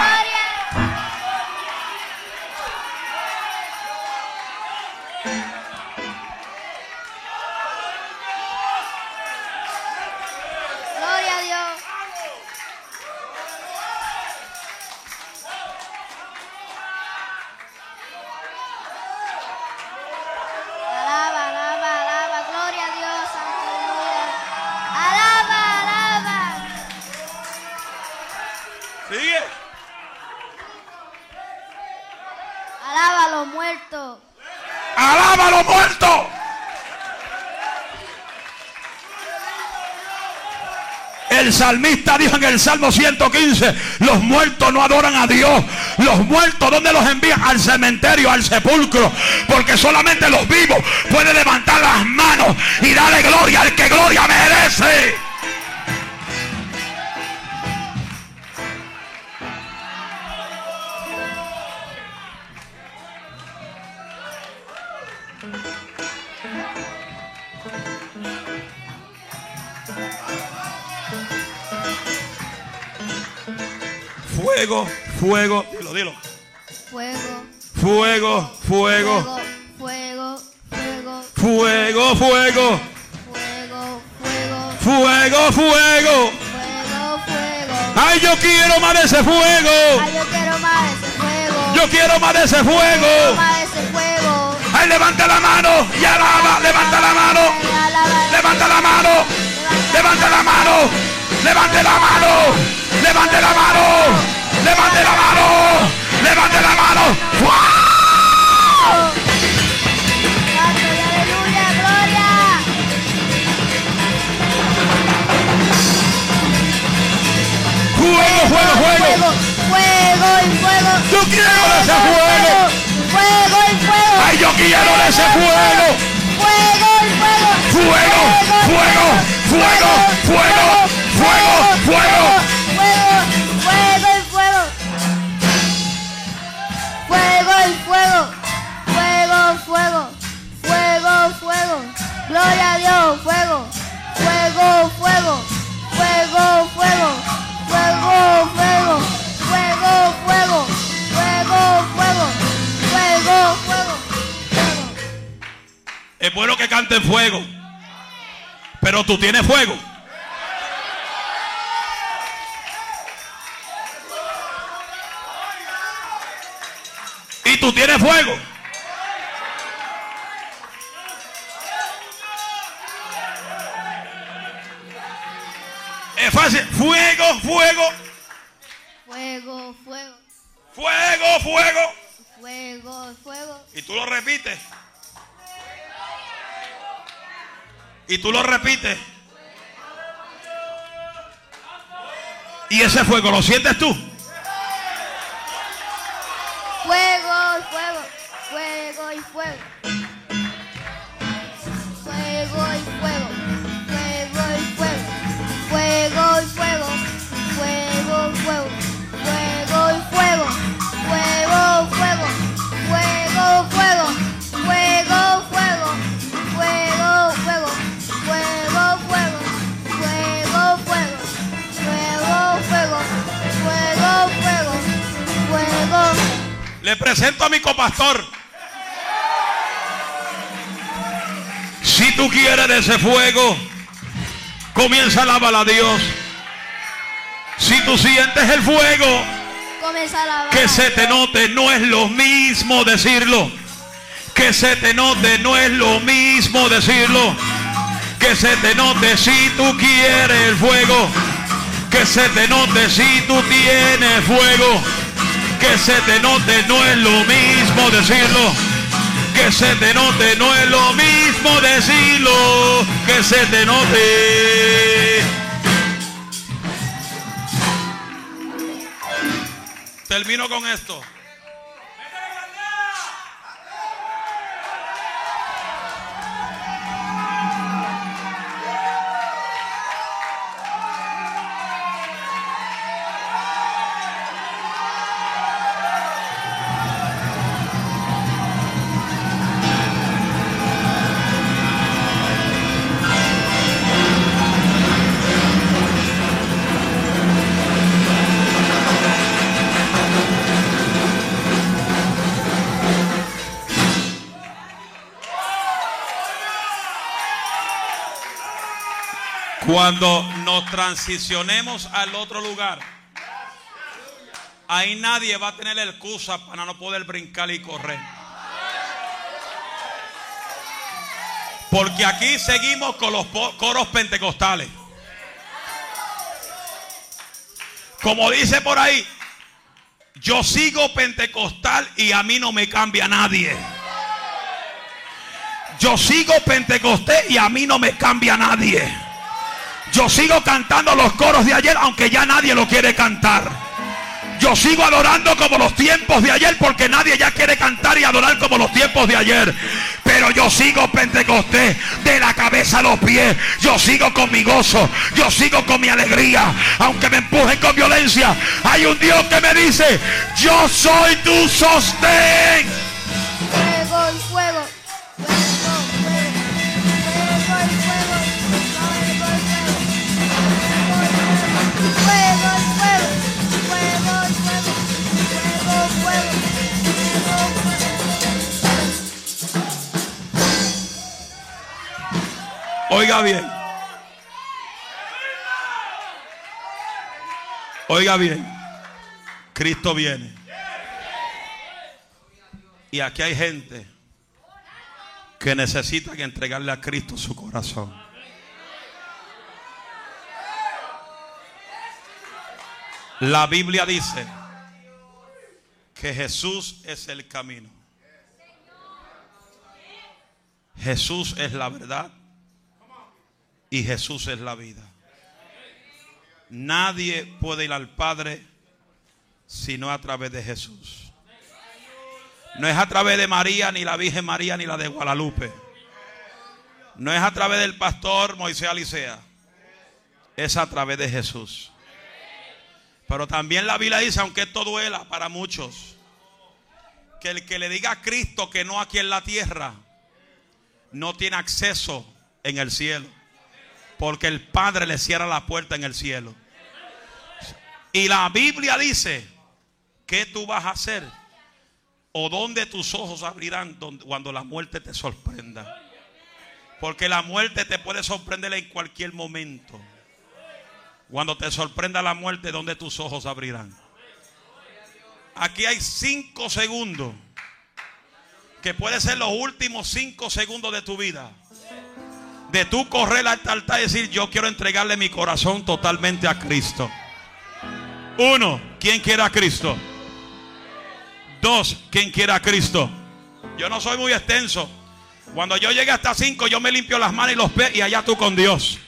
El salmista dijo en el Salmo 115, los muertos no adoran a Dios. Los muertos, ¿dónde los envían? Al cementerio, al sepulcro. Porque solamente los vivos pueden levantar las manos y darle gloria al que gloria merece. fuego. Dilo, dilo. Fuego. Fuego, fuego. Fuego, fuego. Fuego, fuego. Fuego, fuego. Fuego, fuego. Ay, yo quiero más de ese fuego. Ay, yo quiero más de ese fuego. Yo quiero más de ese fuego. Ay, levanta la mano y alaba. Levanta la mano. Levanta la mano. Levanta la mano. Levante la mano. Levante la mano. Levante la mano. Levante la mano. Gloria. Fuego, fuego, fuego. Fuego y fuego. Yo quiero de ese fuego. Fuego y fuego. Ay, yo quiero de ese fuego. Fuego y fuego. Fuego, fuego, fuego, fuego, fuego, fuego. Fuego, Gloria a Dios, fuego. Fuego, fuego. Fuego, fuego. Fuego, fuego. Fuego, fuego. Fuego, fuego. Fuego, fuego. Es bueno que canten fuego. Pero tú tienes fuego. Y tú tienes fuego. Fuego, fuego, Fuego, fuego. fuego, fuego. Fuego, fuego. Y tú lo repites. Y tú lo repites. Y ese fuego lo sientes tú. Fuego, fuego, fuego y fuego. Fuego y fuego presento a mi copastor. Si tú quieres de ese fuego, comienza a alabar a Dios. Si tú sientes el fuego, Comienza a alabar que se te note, no es lo mismo decirlo. Que se te note, no es lo mismo decirlo. Que se te note si tú quieres el fuego. Que se te note si tú tienes fuego. Que se te note, no es lo mismo decirlo. Que se te note, no es lo mismo decirlo. Que se te note. Termino con esto. Cuando nos transicionemos al otro lugar, ahí nadie va a tener excusa para no poder brincar y correr. Porque aquí seguimos con los coros pentecostales. Como dice por ahí, yo sigo pentecostal y a mí no me cambia nadie. Yo sigo pentecostés y a mí no me cambia nadie. Yo sigo cantando los coros de ayer, aunque ya nadie lo quiere cantar. Yo sigo adorando como los tiempos de ayer, porque nadie ya quiere cantar y adorar como los tiempos de ayer. Pero yo sigo Pentecostés de la cabeza a los pies. Yo sigo con mi gozo. Yo sigo con mi alegría. Aunque me empujen con violencia. Hay un Dios que me dice, yo soy tu sostén. Oiga bien. Oiga bien, Cristo viene. Y aquí hay gente que necesita que entregarle a Cristo su corazón. La Biblia dice que Jesús es el camino. Jesús es la verdad y Jesús es la vida. Nadie puede ir al Padre sino a través de Jesús. No es a través de María, ni la Virgen María, ni la de Guadalupe. No es a través del pastor Moisés Alicea. Es a través de Jesús. Pero también la Biblia dice, aunque esto duela para muchos, que el que le diga a Cristo que no aquí en la tierra, no tiene acceso en el cielo. Porque el Padre le cierra la puerta en el cielo. Y la Biblia dice, ¿qué tú vas a hacer? ¿O dónde tus ojos abrirán cuando la muerte te sorprenda? Porque la muerte te puede sorprender en cualquier momento. Cuando te sorprenda la muerte, ¿dónde tus ojos abrirán? Aquí hay cinco segundos. Que puede ser los últimos cinco segundos de tu vida. De tu correr al altar y decir, yo quiero entregarle mi corazón totalmente a Cristo. Uno, ¿quién quiere a Cristo? Dos, ¿quién quiere a Cristo? Yo no soy muy extenso. Cuando yo llegue hasta cinco, yo me limpio las manos y los pies y allá tú con Dios.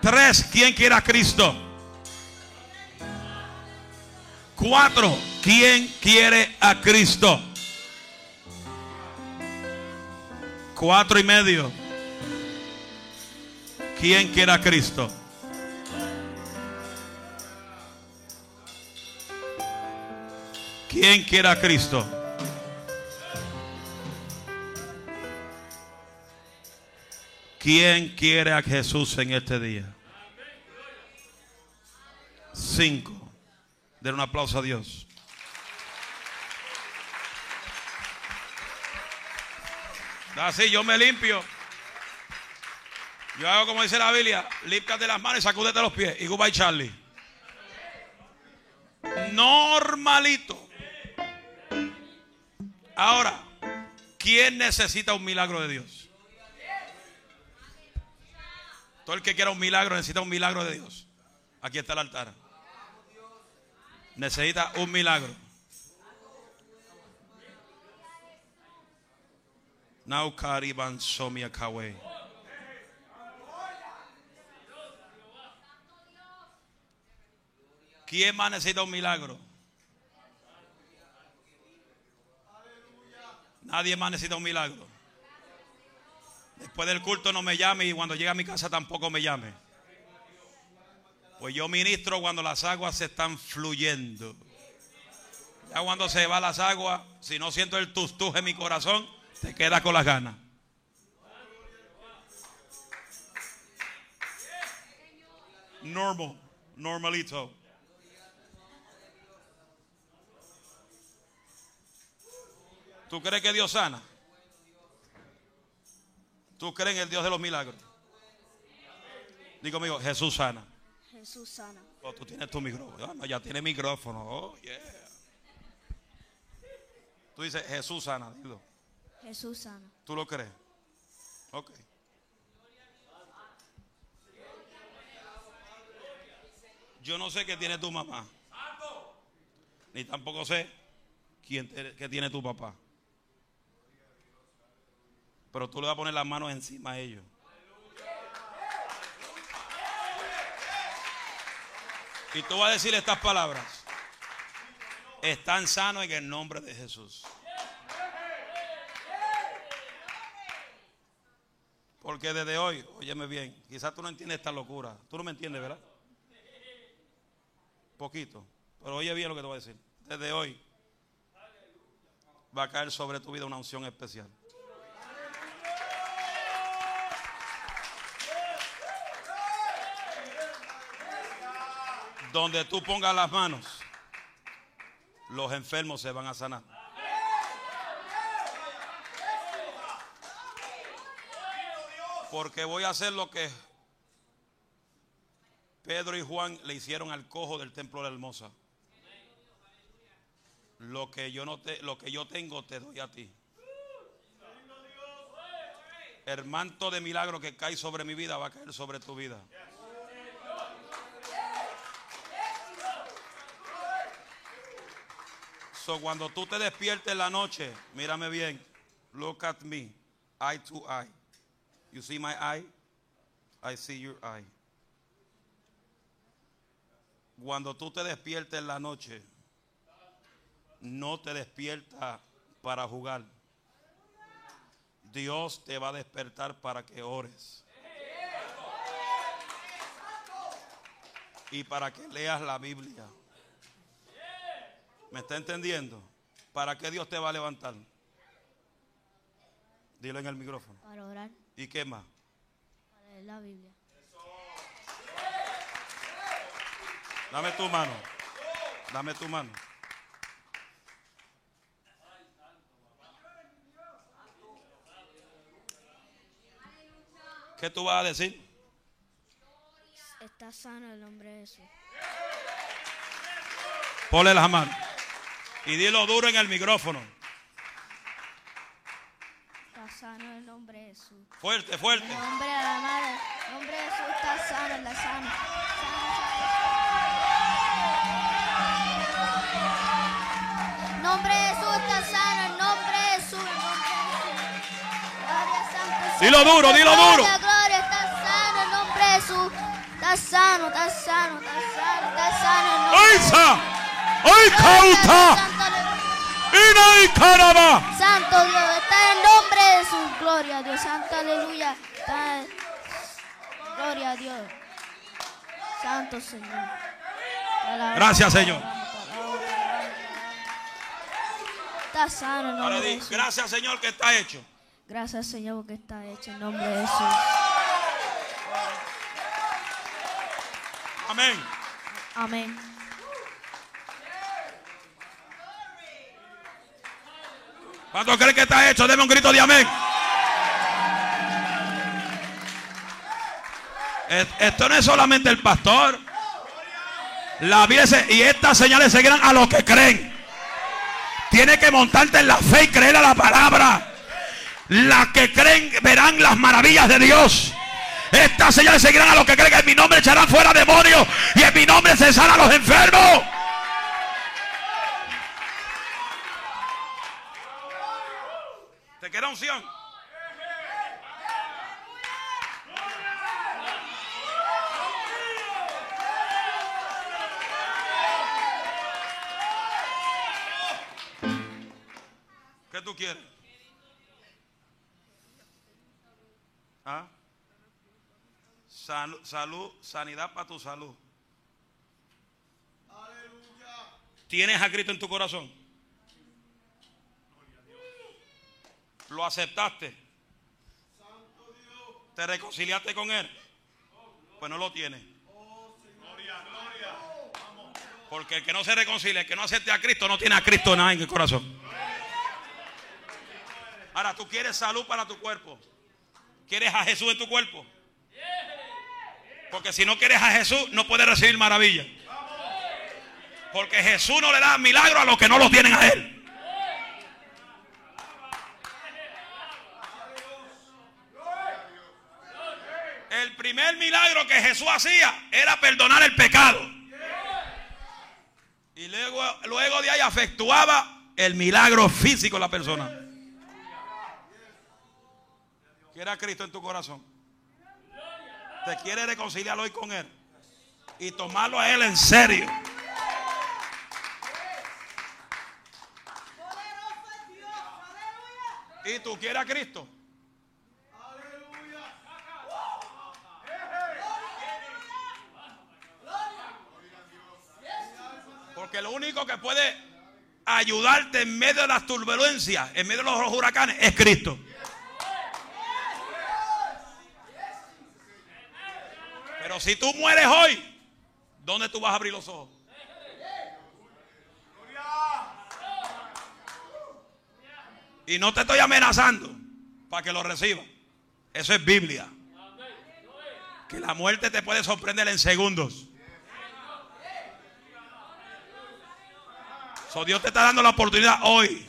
Tres, ¿quién quiere a Cristo? Cuatro, ¿quién quiere a Cristo? Cuatro y medio. ¿Quién quiere a Cristo? ¿Quién quiere a Cristo? ¿Quién quiere a Jesús en este día? Cinco. Den un aplauso a Dios. Así, yo me limpio. Yo hago como dice la Biblia, límpiate las manos y sacúdete los pies. Y goodbye Charlie. Normalito. Ahora, ¿quién necesita un milagro de Dios? Todo el que quiera un milagro necesita un milagro de Dios. Aquí está el altar. Necesita un milagro. ¿Quién más necesita un milagro? Nadie más necesita un milagro. Después del culto no me llame y cuando llegue a mi casa tampoco me llame. Pues yo ministro cuando las aguas se están fluyendo. Ya cuando se va las aguas, si no siento el tustuz en mi corazón, te queda con las ganas. Normal, normalito. ¿Tú crees que Dios sana? ¿Tú crees en el Dios de los milagros? Digo conmigo, Jesús sana. Jesús sana. Oh, tú tienes tu micrófono. Ah, no, ya tiene micrófono. Oh, yeah. Tú dices, Jesús sana. Dilo. Jesús sana. ¿Tú lo crees? Ok. Yo no sé qué tiene tu mamá. Ni tampoco sé quién te- qué tiene tu papá. Pero tú le vas a poner las manos encima a ellos. Y tú vas a decir estas palabras. Están sanos en el nombre de Jesús. Porque desde hoy, óyeme bien, quizás tú no entiendes esta locura. Tú no me entiendes, ¿verdad? Poquito. Pero oye bien lo que te voy a decir. Desde hoy va a caer sobre tu vida una unción especial. Donde tú pongas las manos, los enfermos se van a sanar. Porque voy a hacer lo que Pedro y Juan le hicieron al cojo del templo de la hermosa. Lo que yo no te, lo que yo tengo te doy a ti. El de milagro que cae sobre mi vida va a caer sobre tu vida. Cuando tú te despiertes en la noche, mírame bien. Look at me, eye to eye. You see my eye? I see your eye. Cuando tú te despiertes en la noche, no te despierta para jugar. Dios te va a despertar para que ores. Y para que leas la Biblia. ¿Me está entendiendo? ¿Para qué Dios te va a levantar? Dilo en el micrófono. Para orar, ¿Y qué más? para leer la Biblia. Dame tu mano. Dame tu mano. ¿Qué tú vas a decir? Está sano el nombre de Jesús. Ponle las manos. Y dilo duro en el micrófono. Está sano el nombre de Jesús. Fuerte, fuerte. El nombre de la madre, el nombre de Jesús está sano, está sano. El nombre de Jesús está sano, el nombre de Jesús, el nombre de Jesús. Gloria Santo. Dilo duro, dilo Gloria, duro. Gloria, está sano el nombre de Jesús. Está sano, está sano, está sano, está sano el nombre de Jesús. ¡Oy cauta! Santo, aleluya. ¡Ina y caraba! Santo Dios, está en el nombre de Jesús. Gloria a Dios, Santo, aleluya. Está Gloria a Dios. Santo Señor. Gracias, Señor. Está sano Ahora nombre de gracias Señor que está hecho. Gracias, Señor, porque está hecho en nombre de Jesús. Amén. Amén. ¿Cuánto creen que está hecho? Deme un grito de amén. Es- Esto no es solamente el pastor. La dice, y estas señales seguirán a los que creen. Tiene que montarte en la fe y creer a la palabra. Las que creen verán las maravillas de Dios. Estas señales seguirán a los que creen que en mi nombre echarán fuera demonios y en mi nombre cesarán a los enfermos. ¿Te queda unción? ¿Qué tú quieres? ¿Ah? Salud, salud, sanidad para tu salud. ¿Tienes a Cristo en tu corazón? ¿Lo aceptaste? ¿Te reconciliaste con Él? Pues no lo tienes. Porque el que no se reconcilia, el que no acepte a Cristo, no tiene a Cristo nada en el corazón. Ahora, tú quieres salud para tu cuerpo. ¿Quieres a Jesús en tu cuerpo? Porque si no quieres a Jesús, no puedes recibir maravilla. Porque Jesús no le da milagro a los que no los tienen a Él. El primer milagro que Jesús hacía era perdonar el pecado. Y luego, de ahí efectuaba el milagro físico de la persona. ¿Quiere a Cristo en tu corazón? ¿Te quiere reconciliar hoy con Él? Y tomarlo a Él en serio. ¿Y tú quieres a Cristo? Porque lo único que puede ayudarte en medio de las turbulencias, en medio de los huracanes, es Cristo. Pero si tú mueres hoy, ¿dónde tú vas a abrir los ojos? Y no te estoy amenazando para que lo reciba. Eso es Biblia. Que la muerte te puede sorprender en segundos. So, Dios te está dando la oportunidad hoy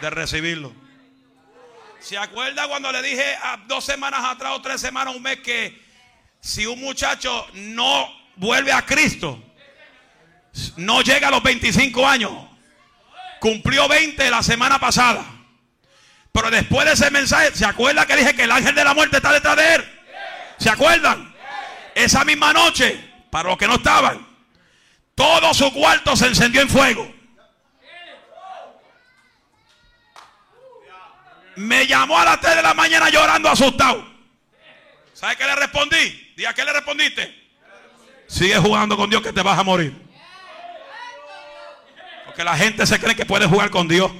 de recibirlo. ¿Se acuerda cuando le dije dos semanas atrás o tres semanas, un mes, que si un muchacho no vuelve a Cristo, no llega a los 25 años? Cumplió 20 la semana pasada. Pero después de ese mensaje, ¿se acuerda que dije que el ángel de la muerte está detrás de él? ¿Se acuerdan? Esa misma noche, para los que no estaban, todo su cuarto se encendió en fuego. Me llamó a las 3 de la mañana llorando asustado. ¿Sabe qué le respondí? Día qué le respondiste. Sigue jugando con Dios que te vas a morir. Porque la gente se cree que puede jugar con Dios.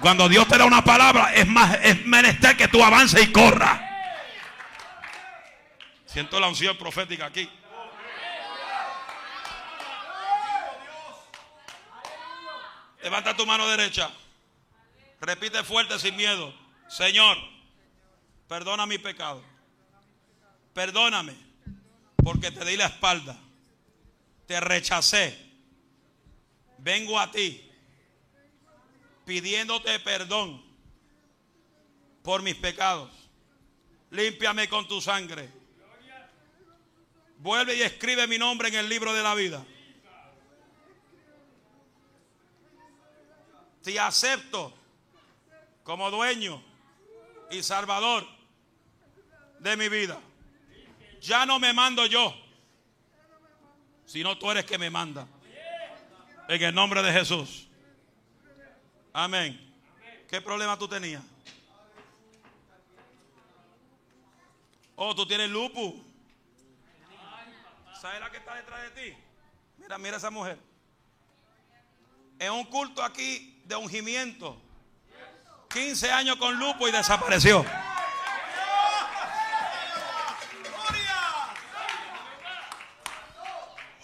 Cuando Dios te da una palabra, es más, es menester que tú avances y corras. Siento la unción profética aquí. Levanta tu mano derecha. Repite fuerte sin miedo. Señor, perdona mi pecado. Perdóname porque te di la espalda. Te rechacé. Vengo a ti pidiéndote perdón por mis pecados. Límpiame con tu sangre. Vuelve y escribe mi nombre en el libro de la vida. Te acepto como dueño y salvador de mi vida. Ya no me mando yo, sino tú eres que me manda. En el nombre de Jesús. Amén. ¿Qué problema tú tenías? Oh, tú tienes lupus. ¿Sabes la que está detrás de ti? Mira, mira esa mujer. En un culto aquí de ungimiento. 15 años con lupo y desapareció.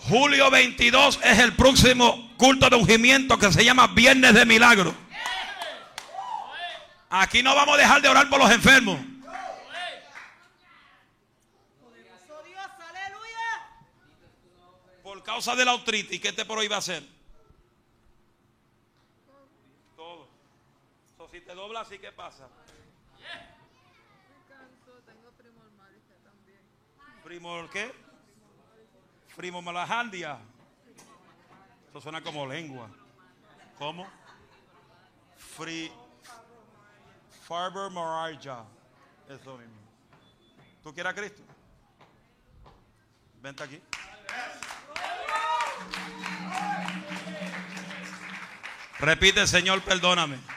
Julio 22 es el próximo culto de ungimiento que se llama Viernes de Milagro. Aquí no vamos a dejar de orar por los enfermos. Por causa de la artritis, ¿qué te prohíbe hacer? Todo. So, si te dobla así, ¿qué pasa? ¿Primor qué? Primomalajandia. Eso suena como lengua. ¿Cómo? Free. Farber Moraja. Eso mismo. ¿Tú quieres a Cristo? Vente aquí. Repite, Señor, perdóname.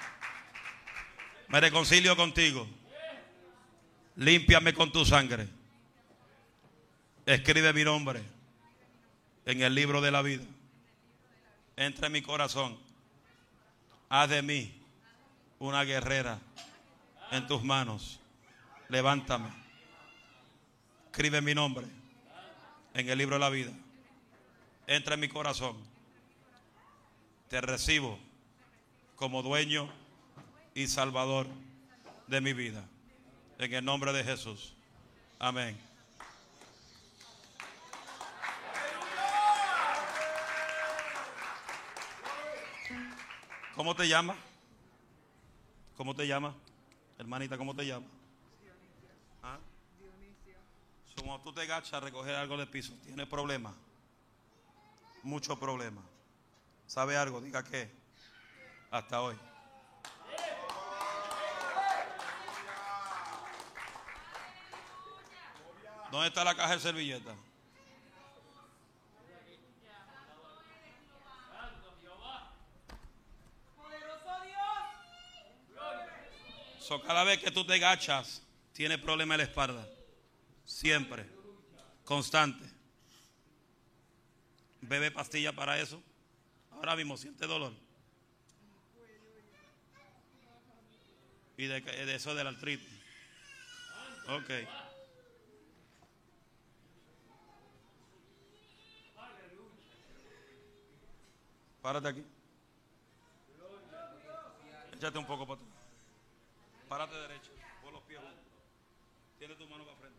Me reconcilio contigo. Límpiame con tu sangre. Escribe mi nombre en el libro de la vida. Entra en mi corazón. Haz de mí una guerrera en tus manos. Levántame. Escribe mi nombre en el libro de la vida. Entra en mi corazón. Te recibo como dueño y salvador de mi vida. En el nombre de Jesús. Amén. ¿Cómo te llamas? ¿Cómo te llamas? Hermanita, ¿cómo te llamas? ¿Ah? Como tú te agachas a recoger algo del piso, ¿tienes problemas? Muchos problemas. ¿Sabe algo? Diga qué. Hasta hoy. ¿Dónde está la caja de servilleta? So, cada vez que tú te agachas, tienes problema en la espalda. Siempre. Constante. Bebe pastilla para eso. Ahora mismo siente dolor. Y de, de eso de la artritis. Ok. Párate aquí. Échate un poco para atrás. Párate derecho. Pon los pies juntos. Tiene tu mano para frente.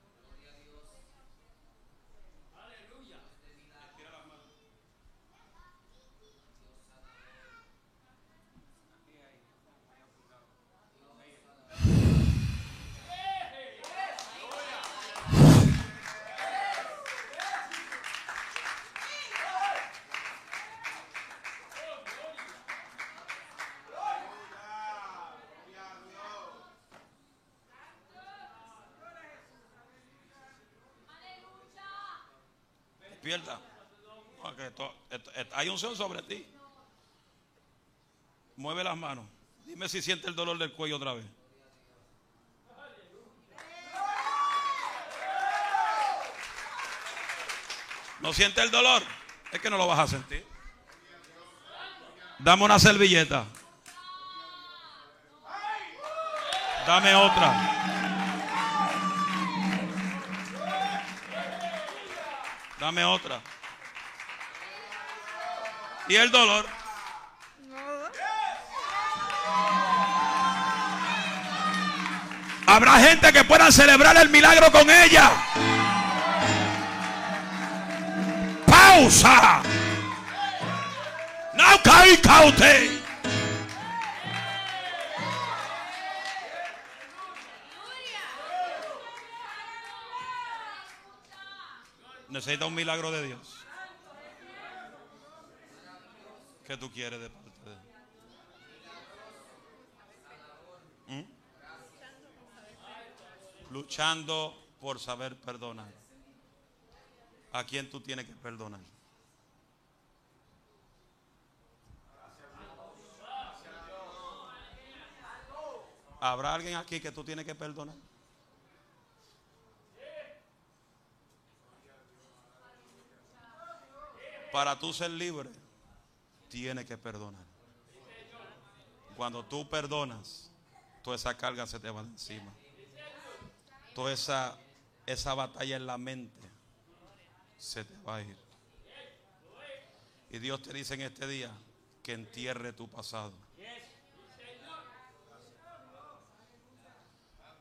Despierta. Porque esto- hay unción sobre ti. Mueve las manos. Dime si siente el dolor del cuello otra vez. ¿No siente el dolor? Es que no lo vas a sentir. Dame una servilleta. Dame otra. Dame otra. ¿Y el dolor? Habrá gente que pueda celebrar el milagro con ella. Pausa. Kai caute. Necesita un milagro de Dios. ¿Qué tú quieres de parte de él? ¿Mm? Luchando por saber perdonar. ¿A quién tú tienes que perdonar? ¿Habrá alguien aquí que tú tienes que perdonar? Para tú ser libre, tienes que perdonar. Cuando tú perdonas, toda esa carga se te va encima. Toda esa, esa batalla en la mente se te va a ir. Y Dios te dice en este día que entierre tu pasado.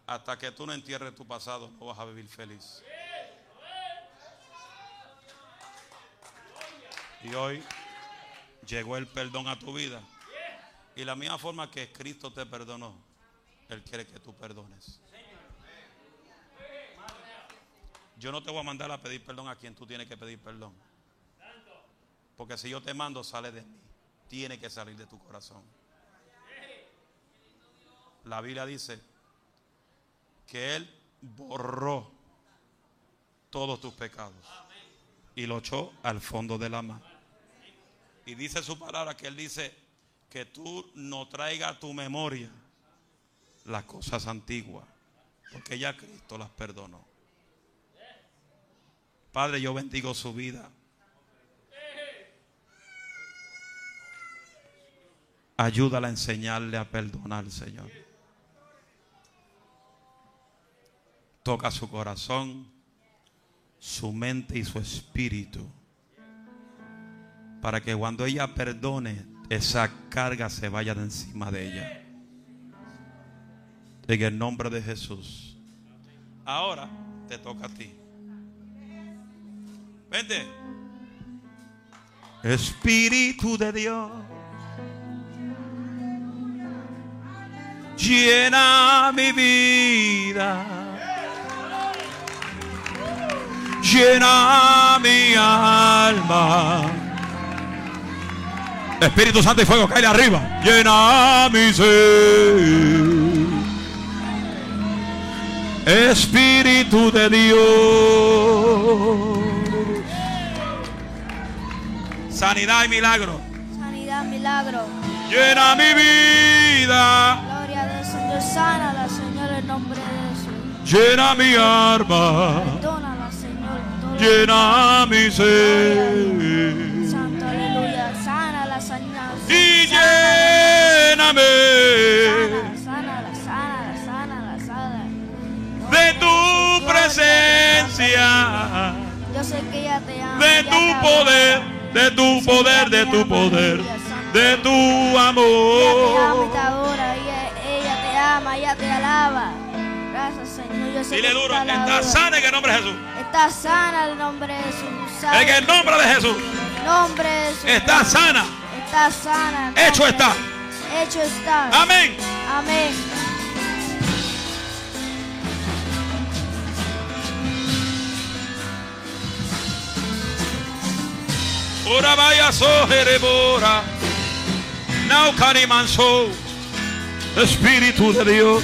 Hasta que tú no entierres tu pasado, no vas a vivir feliz. Y hoy llegó el perdón a tu vida. Y la misma forma que Cristo te perdonó, Él quiere que tú perdones. Yo no te voy a mandar a pedir perdón a quien tú tienes que pedir perdón. Porque si yo te mando, sale de mí. Tiene que salir de tu corazón. La Biblia dice que Él borró todos tus pecados y lo echó al fondo de la mar. Y dice su palabra que Él dice que tú no traigas a tu memoria las cosas antiguas, porque ya Cristo las perdonó. Padre, yo bendigo su vida. Ayúdala a enseñarle a perdonar, Señor. Toca su corazón, su mente y su espíritu. Para que cuando ella perdone, esa carga se vaya de encima de ella. En el nombre de Jesús. Ahora te toca a ti. Vente. Espíritu de Dios. Llena mi vida. Llena mi alma. Espíritu Santo y fuego, cae arriba. Llena mi ser. Espíritu de Dios. Sanidad y milagro. Sanidad, milagro. Llena mi vida. Gloria del Señor. Sánala, Señor, en nombre de Jesús. Llena mi alma. Llena mi ser. Santo, aleluya. Sánala, sánala. Y sánala, lléname Sánala, sánala, sánala, sánala. de tu presencia. Yo sé que ella te ama. de tu poder, de tu poder, de tu poder, de tu y amor. Ella, te ama, ella te alaba. Gracias, Señor. Dile que duro, está la sana en el nombre de Jesús. Está sana el nombre de Jesús. Sana En el nombre de Jesús. el nombre de Jesús. Está sana. Está sana. Hecho está. Hecho está. Amén. Amén. Ora vaya sojerebora. Now canimanso. Espíritu de Dios.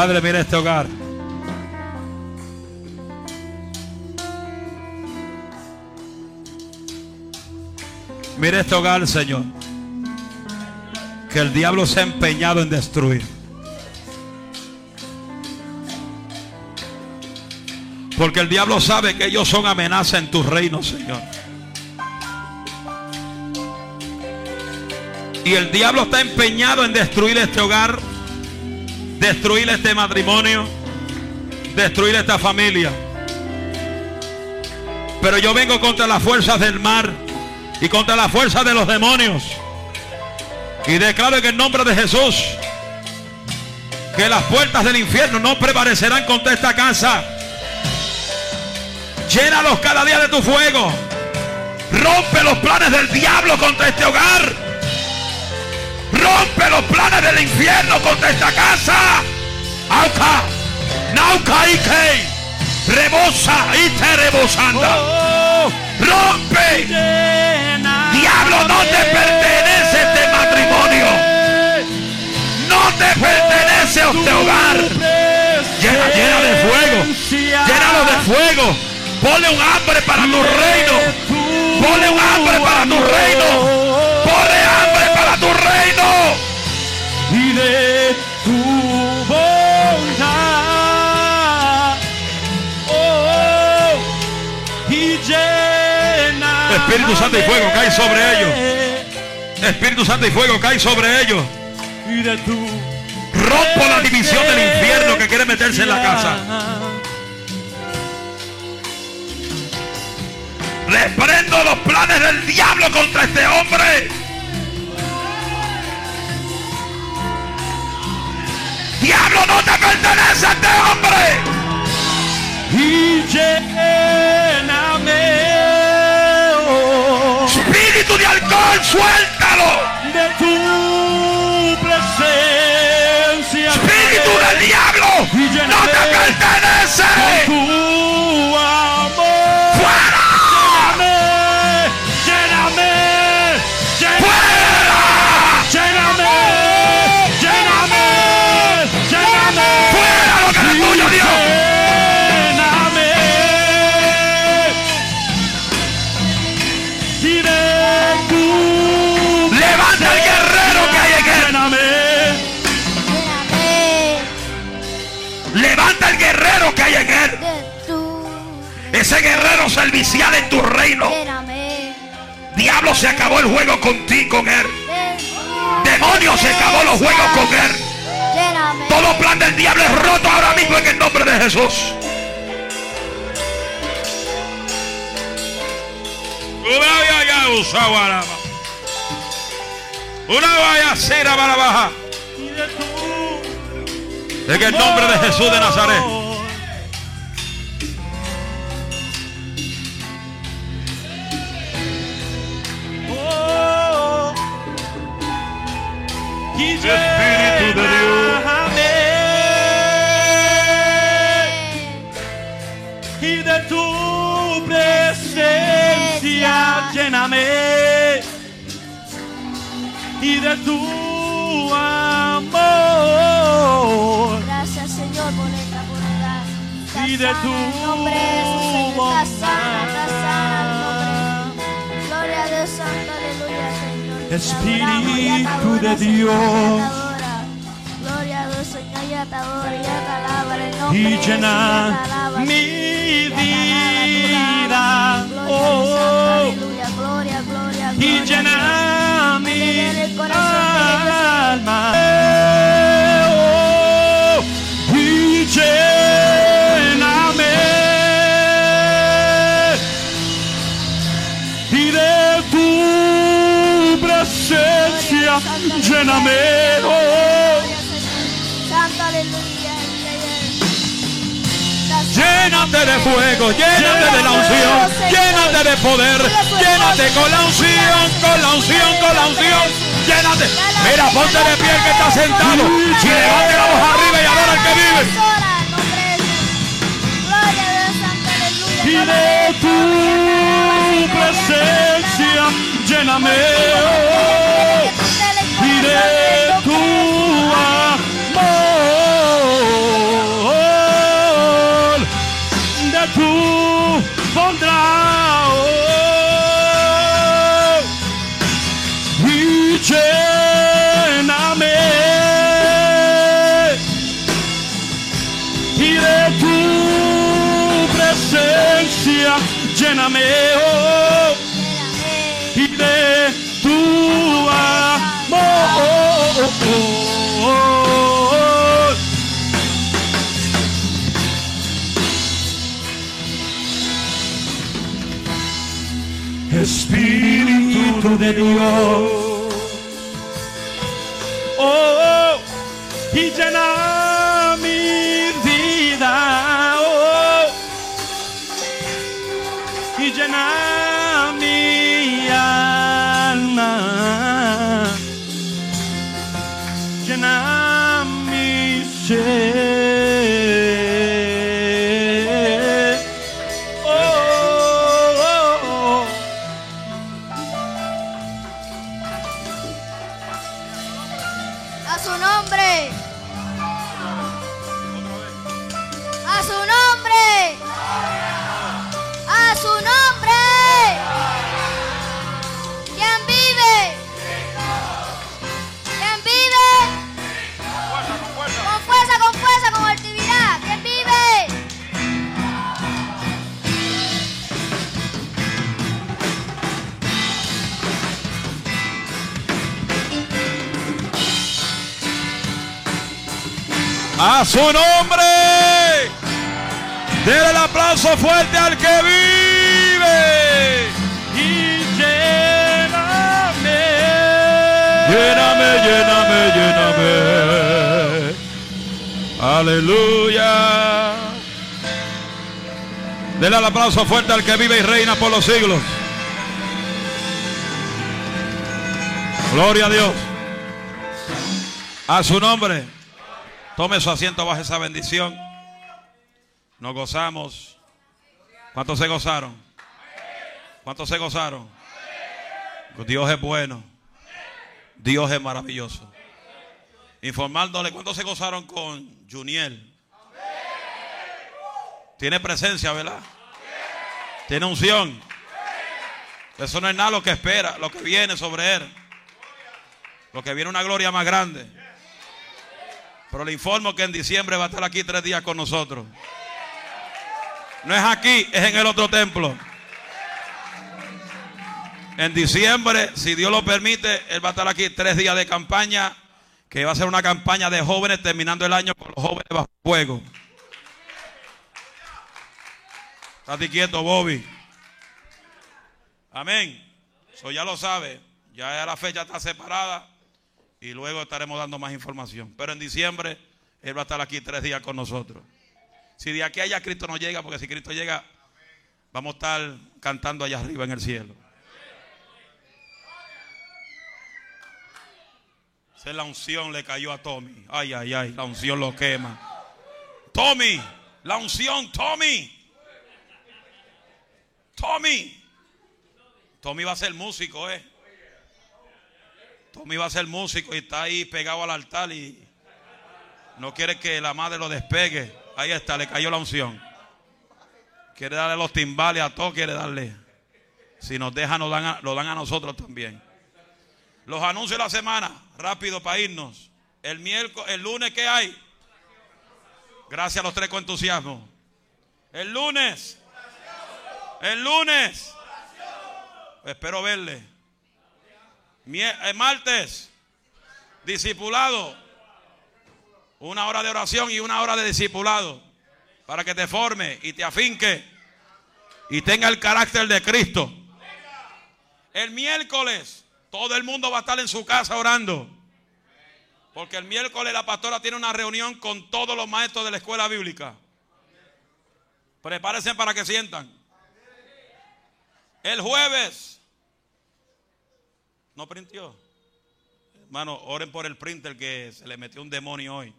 Padre, mira este hogar. Mira este hogar, Señor. Que el diablo se ha empeñado en destruir. Porque el diablo sabe que ellos son amenaza en tu reino, Señor. Y el diablo está empeñado en destruir este hogar, destruir este matrimonio, destruir esta familia. Pero yo vengo contra las fuerzas del mar y contra las fuerzas de los demonios. Y declaro en el nombre de Jesús que las puertas del infierno no prevalecerán contra esta casa. Llénalos cada día de tu fuego. Rompe los planes del diablo contra este hogar. Rompe los planes del infierno contra esta casa. Auca, nauca ike, rebosa y te rebosanda. Rompe. Diablo, no te pertenece este matrimonio. No te pertenece este hogar. Llena, llena de fuego. Llénalo de fuego. Ponle un hambre para tu reino. Ponle un hambre para tu reino. Y de tu bondad. Oh, y llena. Espíritu Santo y fuego, cae sobre ellos. Espíritu Santo y fuego cae sobre ellos. Y de tu Rompo la división del infierno que quiere meterse en la casa. Reprendo los planes del diablo contra este hombre. Diablo no te pertenece a este hombre. Y lléname oh, Espíritu de alcohol, suéltalo. Ese guerrero servicial en tu reino. Diablo se acabó el juego contigo, con él. de tu. Demonio se acabó los juegos con él. Todo plan del diablo es roto ahora mismo en el nombre de Jesús. Una vaya cera para baja. En el nombre de Jesús de Nazaret. Y Espíritu de Dios. y de tu presencia lléname. Y de tu amor. Gracias, Señor, por esta. Está y de tu nombre en el nombre y de Jesús, ya llena te alaba, mi Señor. Ya te vida fuego, llénate de la unción, llénate de poder, llénate con la unción, con la unción, con la unción, llénate. Mira, ponte de pie el que está sentado y levante la voz arriba y adora al que vive. y de tu presencia lléname oh, y de tu amor God. De Dios. A su nombre. Denle el aplauso fuerte al que vive. y lléname. Lléname, lléname, lléname. Aleluya. Denle el aplauso fuerte al que vive y reina por los siglos. Gloria a Dios. A su nombre. Tome su asiento bajo esa bendición. Nos gozamos. ¿Cuántos se gozaron? ¿Cuántos se gozaron? Dios es bueno. Dios es maravilloso. Informándole cuántos se gozaron con Juniel. Tiene presencia, ¿verdad? Tiene unción. Eso no es nada lo que espera, lo que viene sobre él. Lo que viene una gloria más grande. Pero le informo que en diciembre va a estar aquí tres días con nosotros. No es aquí, es en el otro templo. En diciembre, si Dios lo permite, Él va a estar aquí tres días de campaña, que va a ser una campaña de jóvenes terminando el año con los jóvenes bajo fuego. Estate quieto, Bobby. Amén. Eso ya lo sabe. Ya la fecha está separada y luego estaremos dando más información. Pero en diciembre Él va a estar aquí tres días con nosotros. Si de aquí allá Cristo no llega, porque si Cristo llega, vamos a estar cantando allá arriba en el cielo. Es la unción le cayó a Tommy. Ay, ay, ay, la unción lo quema. Tommy, la unción, Tommy. Tommy. Tommy va a ser músico, eh. Tommy va a ser músico y está ahí pegado al altar y no quiere que la madre lo despegue. Ahí está, le cayó la unción. Quiere darle los timbales a todos, quiere darle. Si nos deja, nos dan lo dan a nosotros también. Los anuncios de la semana, rápido para irnos. El miércoles, el lunes, ¿qué hay? Gracias a los tres con entusiasmo. El lunes. El lunes. Espero verle. Eh, martes. Discipulado. Una hora de oración y una hora de discipulado. Para que te forme y te afinque. Y tenga el carácter de Cristo. El miércoles. Todo el mundo va a estar en su casa orando. Porque el miércoles la pastora tiene una reunión con todos los maestros de la escuela bíblica. Prepárense para que sientan. El jueves. No printió. Hermano, oren por el printer que se le metió un demonio hoy.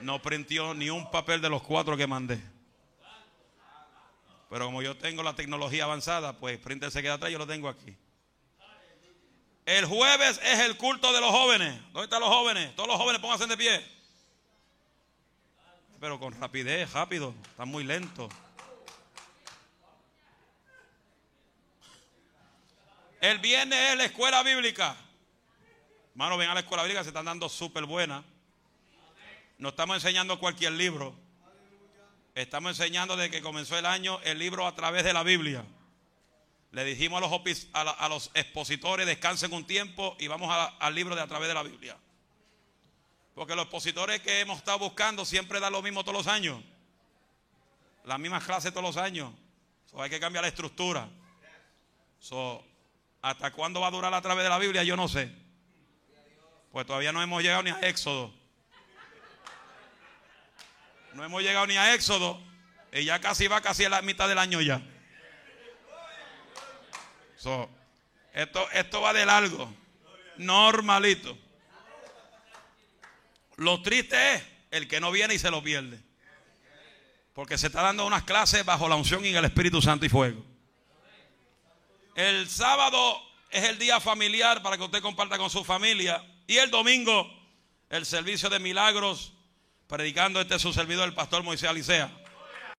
No printió ni un papel de los cuatro que mandé. Pero como yo tengo la tecnología avanzada, pues printer se queda atrás, yo lo tengo aquí. El jueves es el culto de los jóvenes. ¿Dónde están los jóvenes? Todos los jóvenes pónganse de pie. Pero con rapidez, rápido. Están muy lentos. El viernes es la escuela bíblica. Hermano, ven a la escuela bíblica, se están dando súper buena. No estamos enseñando cualquier libro. Estamos enseñando desde que comenzó el año el libro a través de la Biblia. Le dijimos a los, a a los expositores, descansen un tiempo y vamos al libro de a través de la Biblia. Porque los expositores que hemos estado buscando siempre dan lo mismo todos los años. Las mismas clases todos los años. Hay que cambiar la estructura. So, ¿Hasta cuándo va a durar a través de la Biblia? Yo no sé. Pues todavía no hemos llegado ni a Éxodo. No hemos llegado ni a Éxodo. Y ya casi va casi a la mitad del año ya. So, esto, esto va de largo. Normalito. Lo triste es el que no viene y se lo pierde. Porque se está dando unas clases bajo la unción y el Espíritu Santo y fuego. El sábado es el día familiar para que usted comparta con su familia. Y el domingo, el servicio de milagros, predicando este es su servidor, el pastor Moisés Alicea.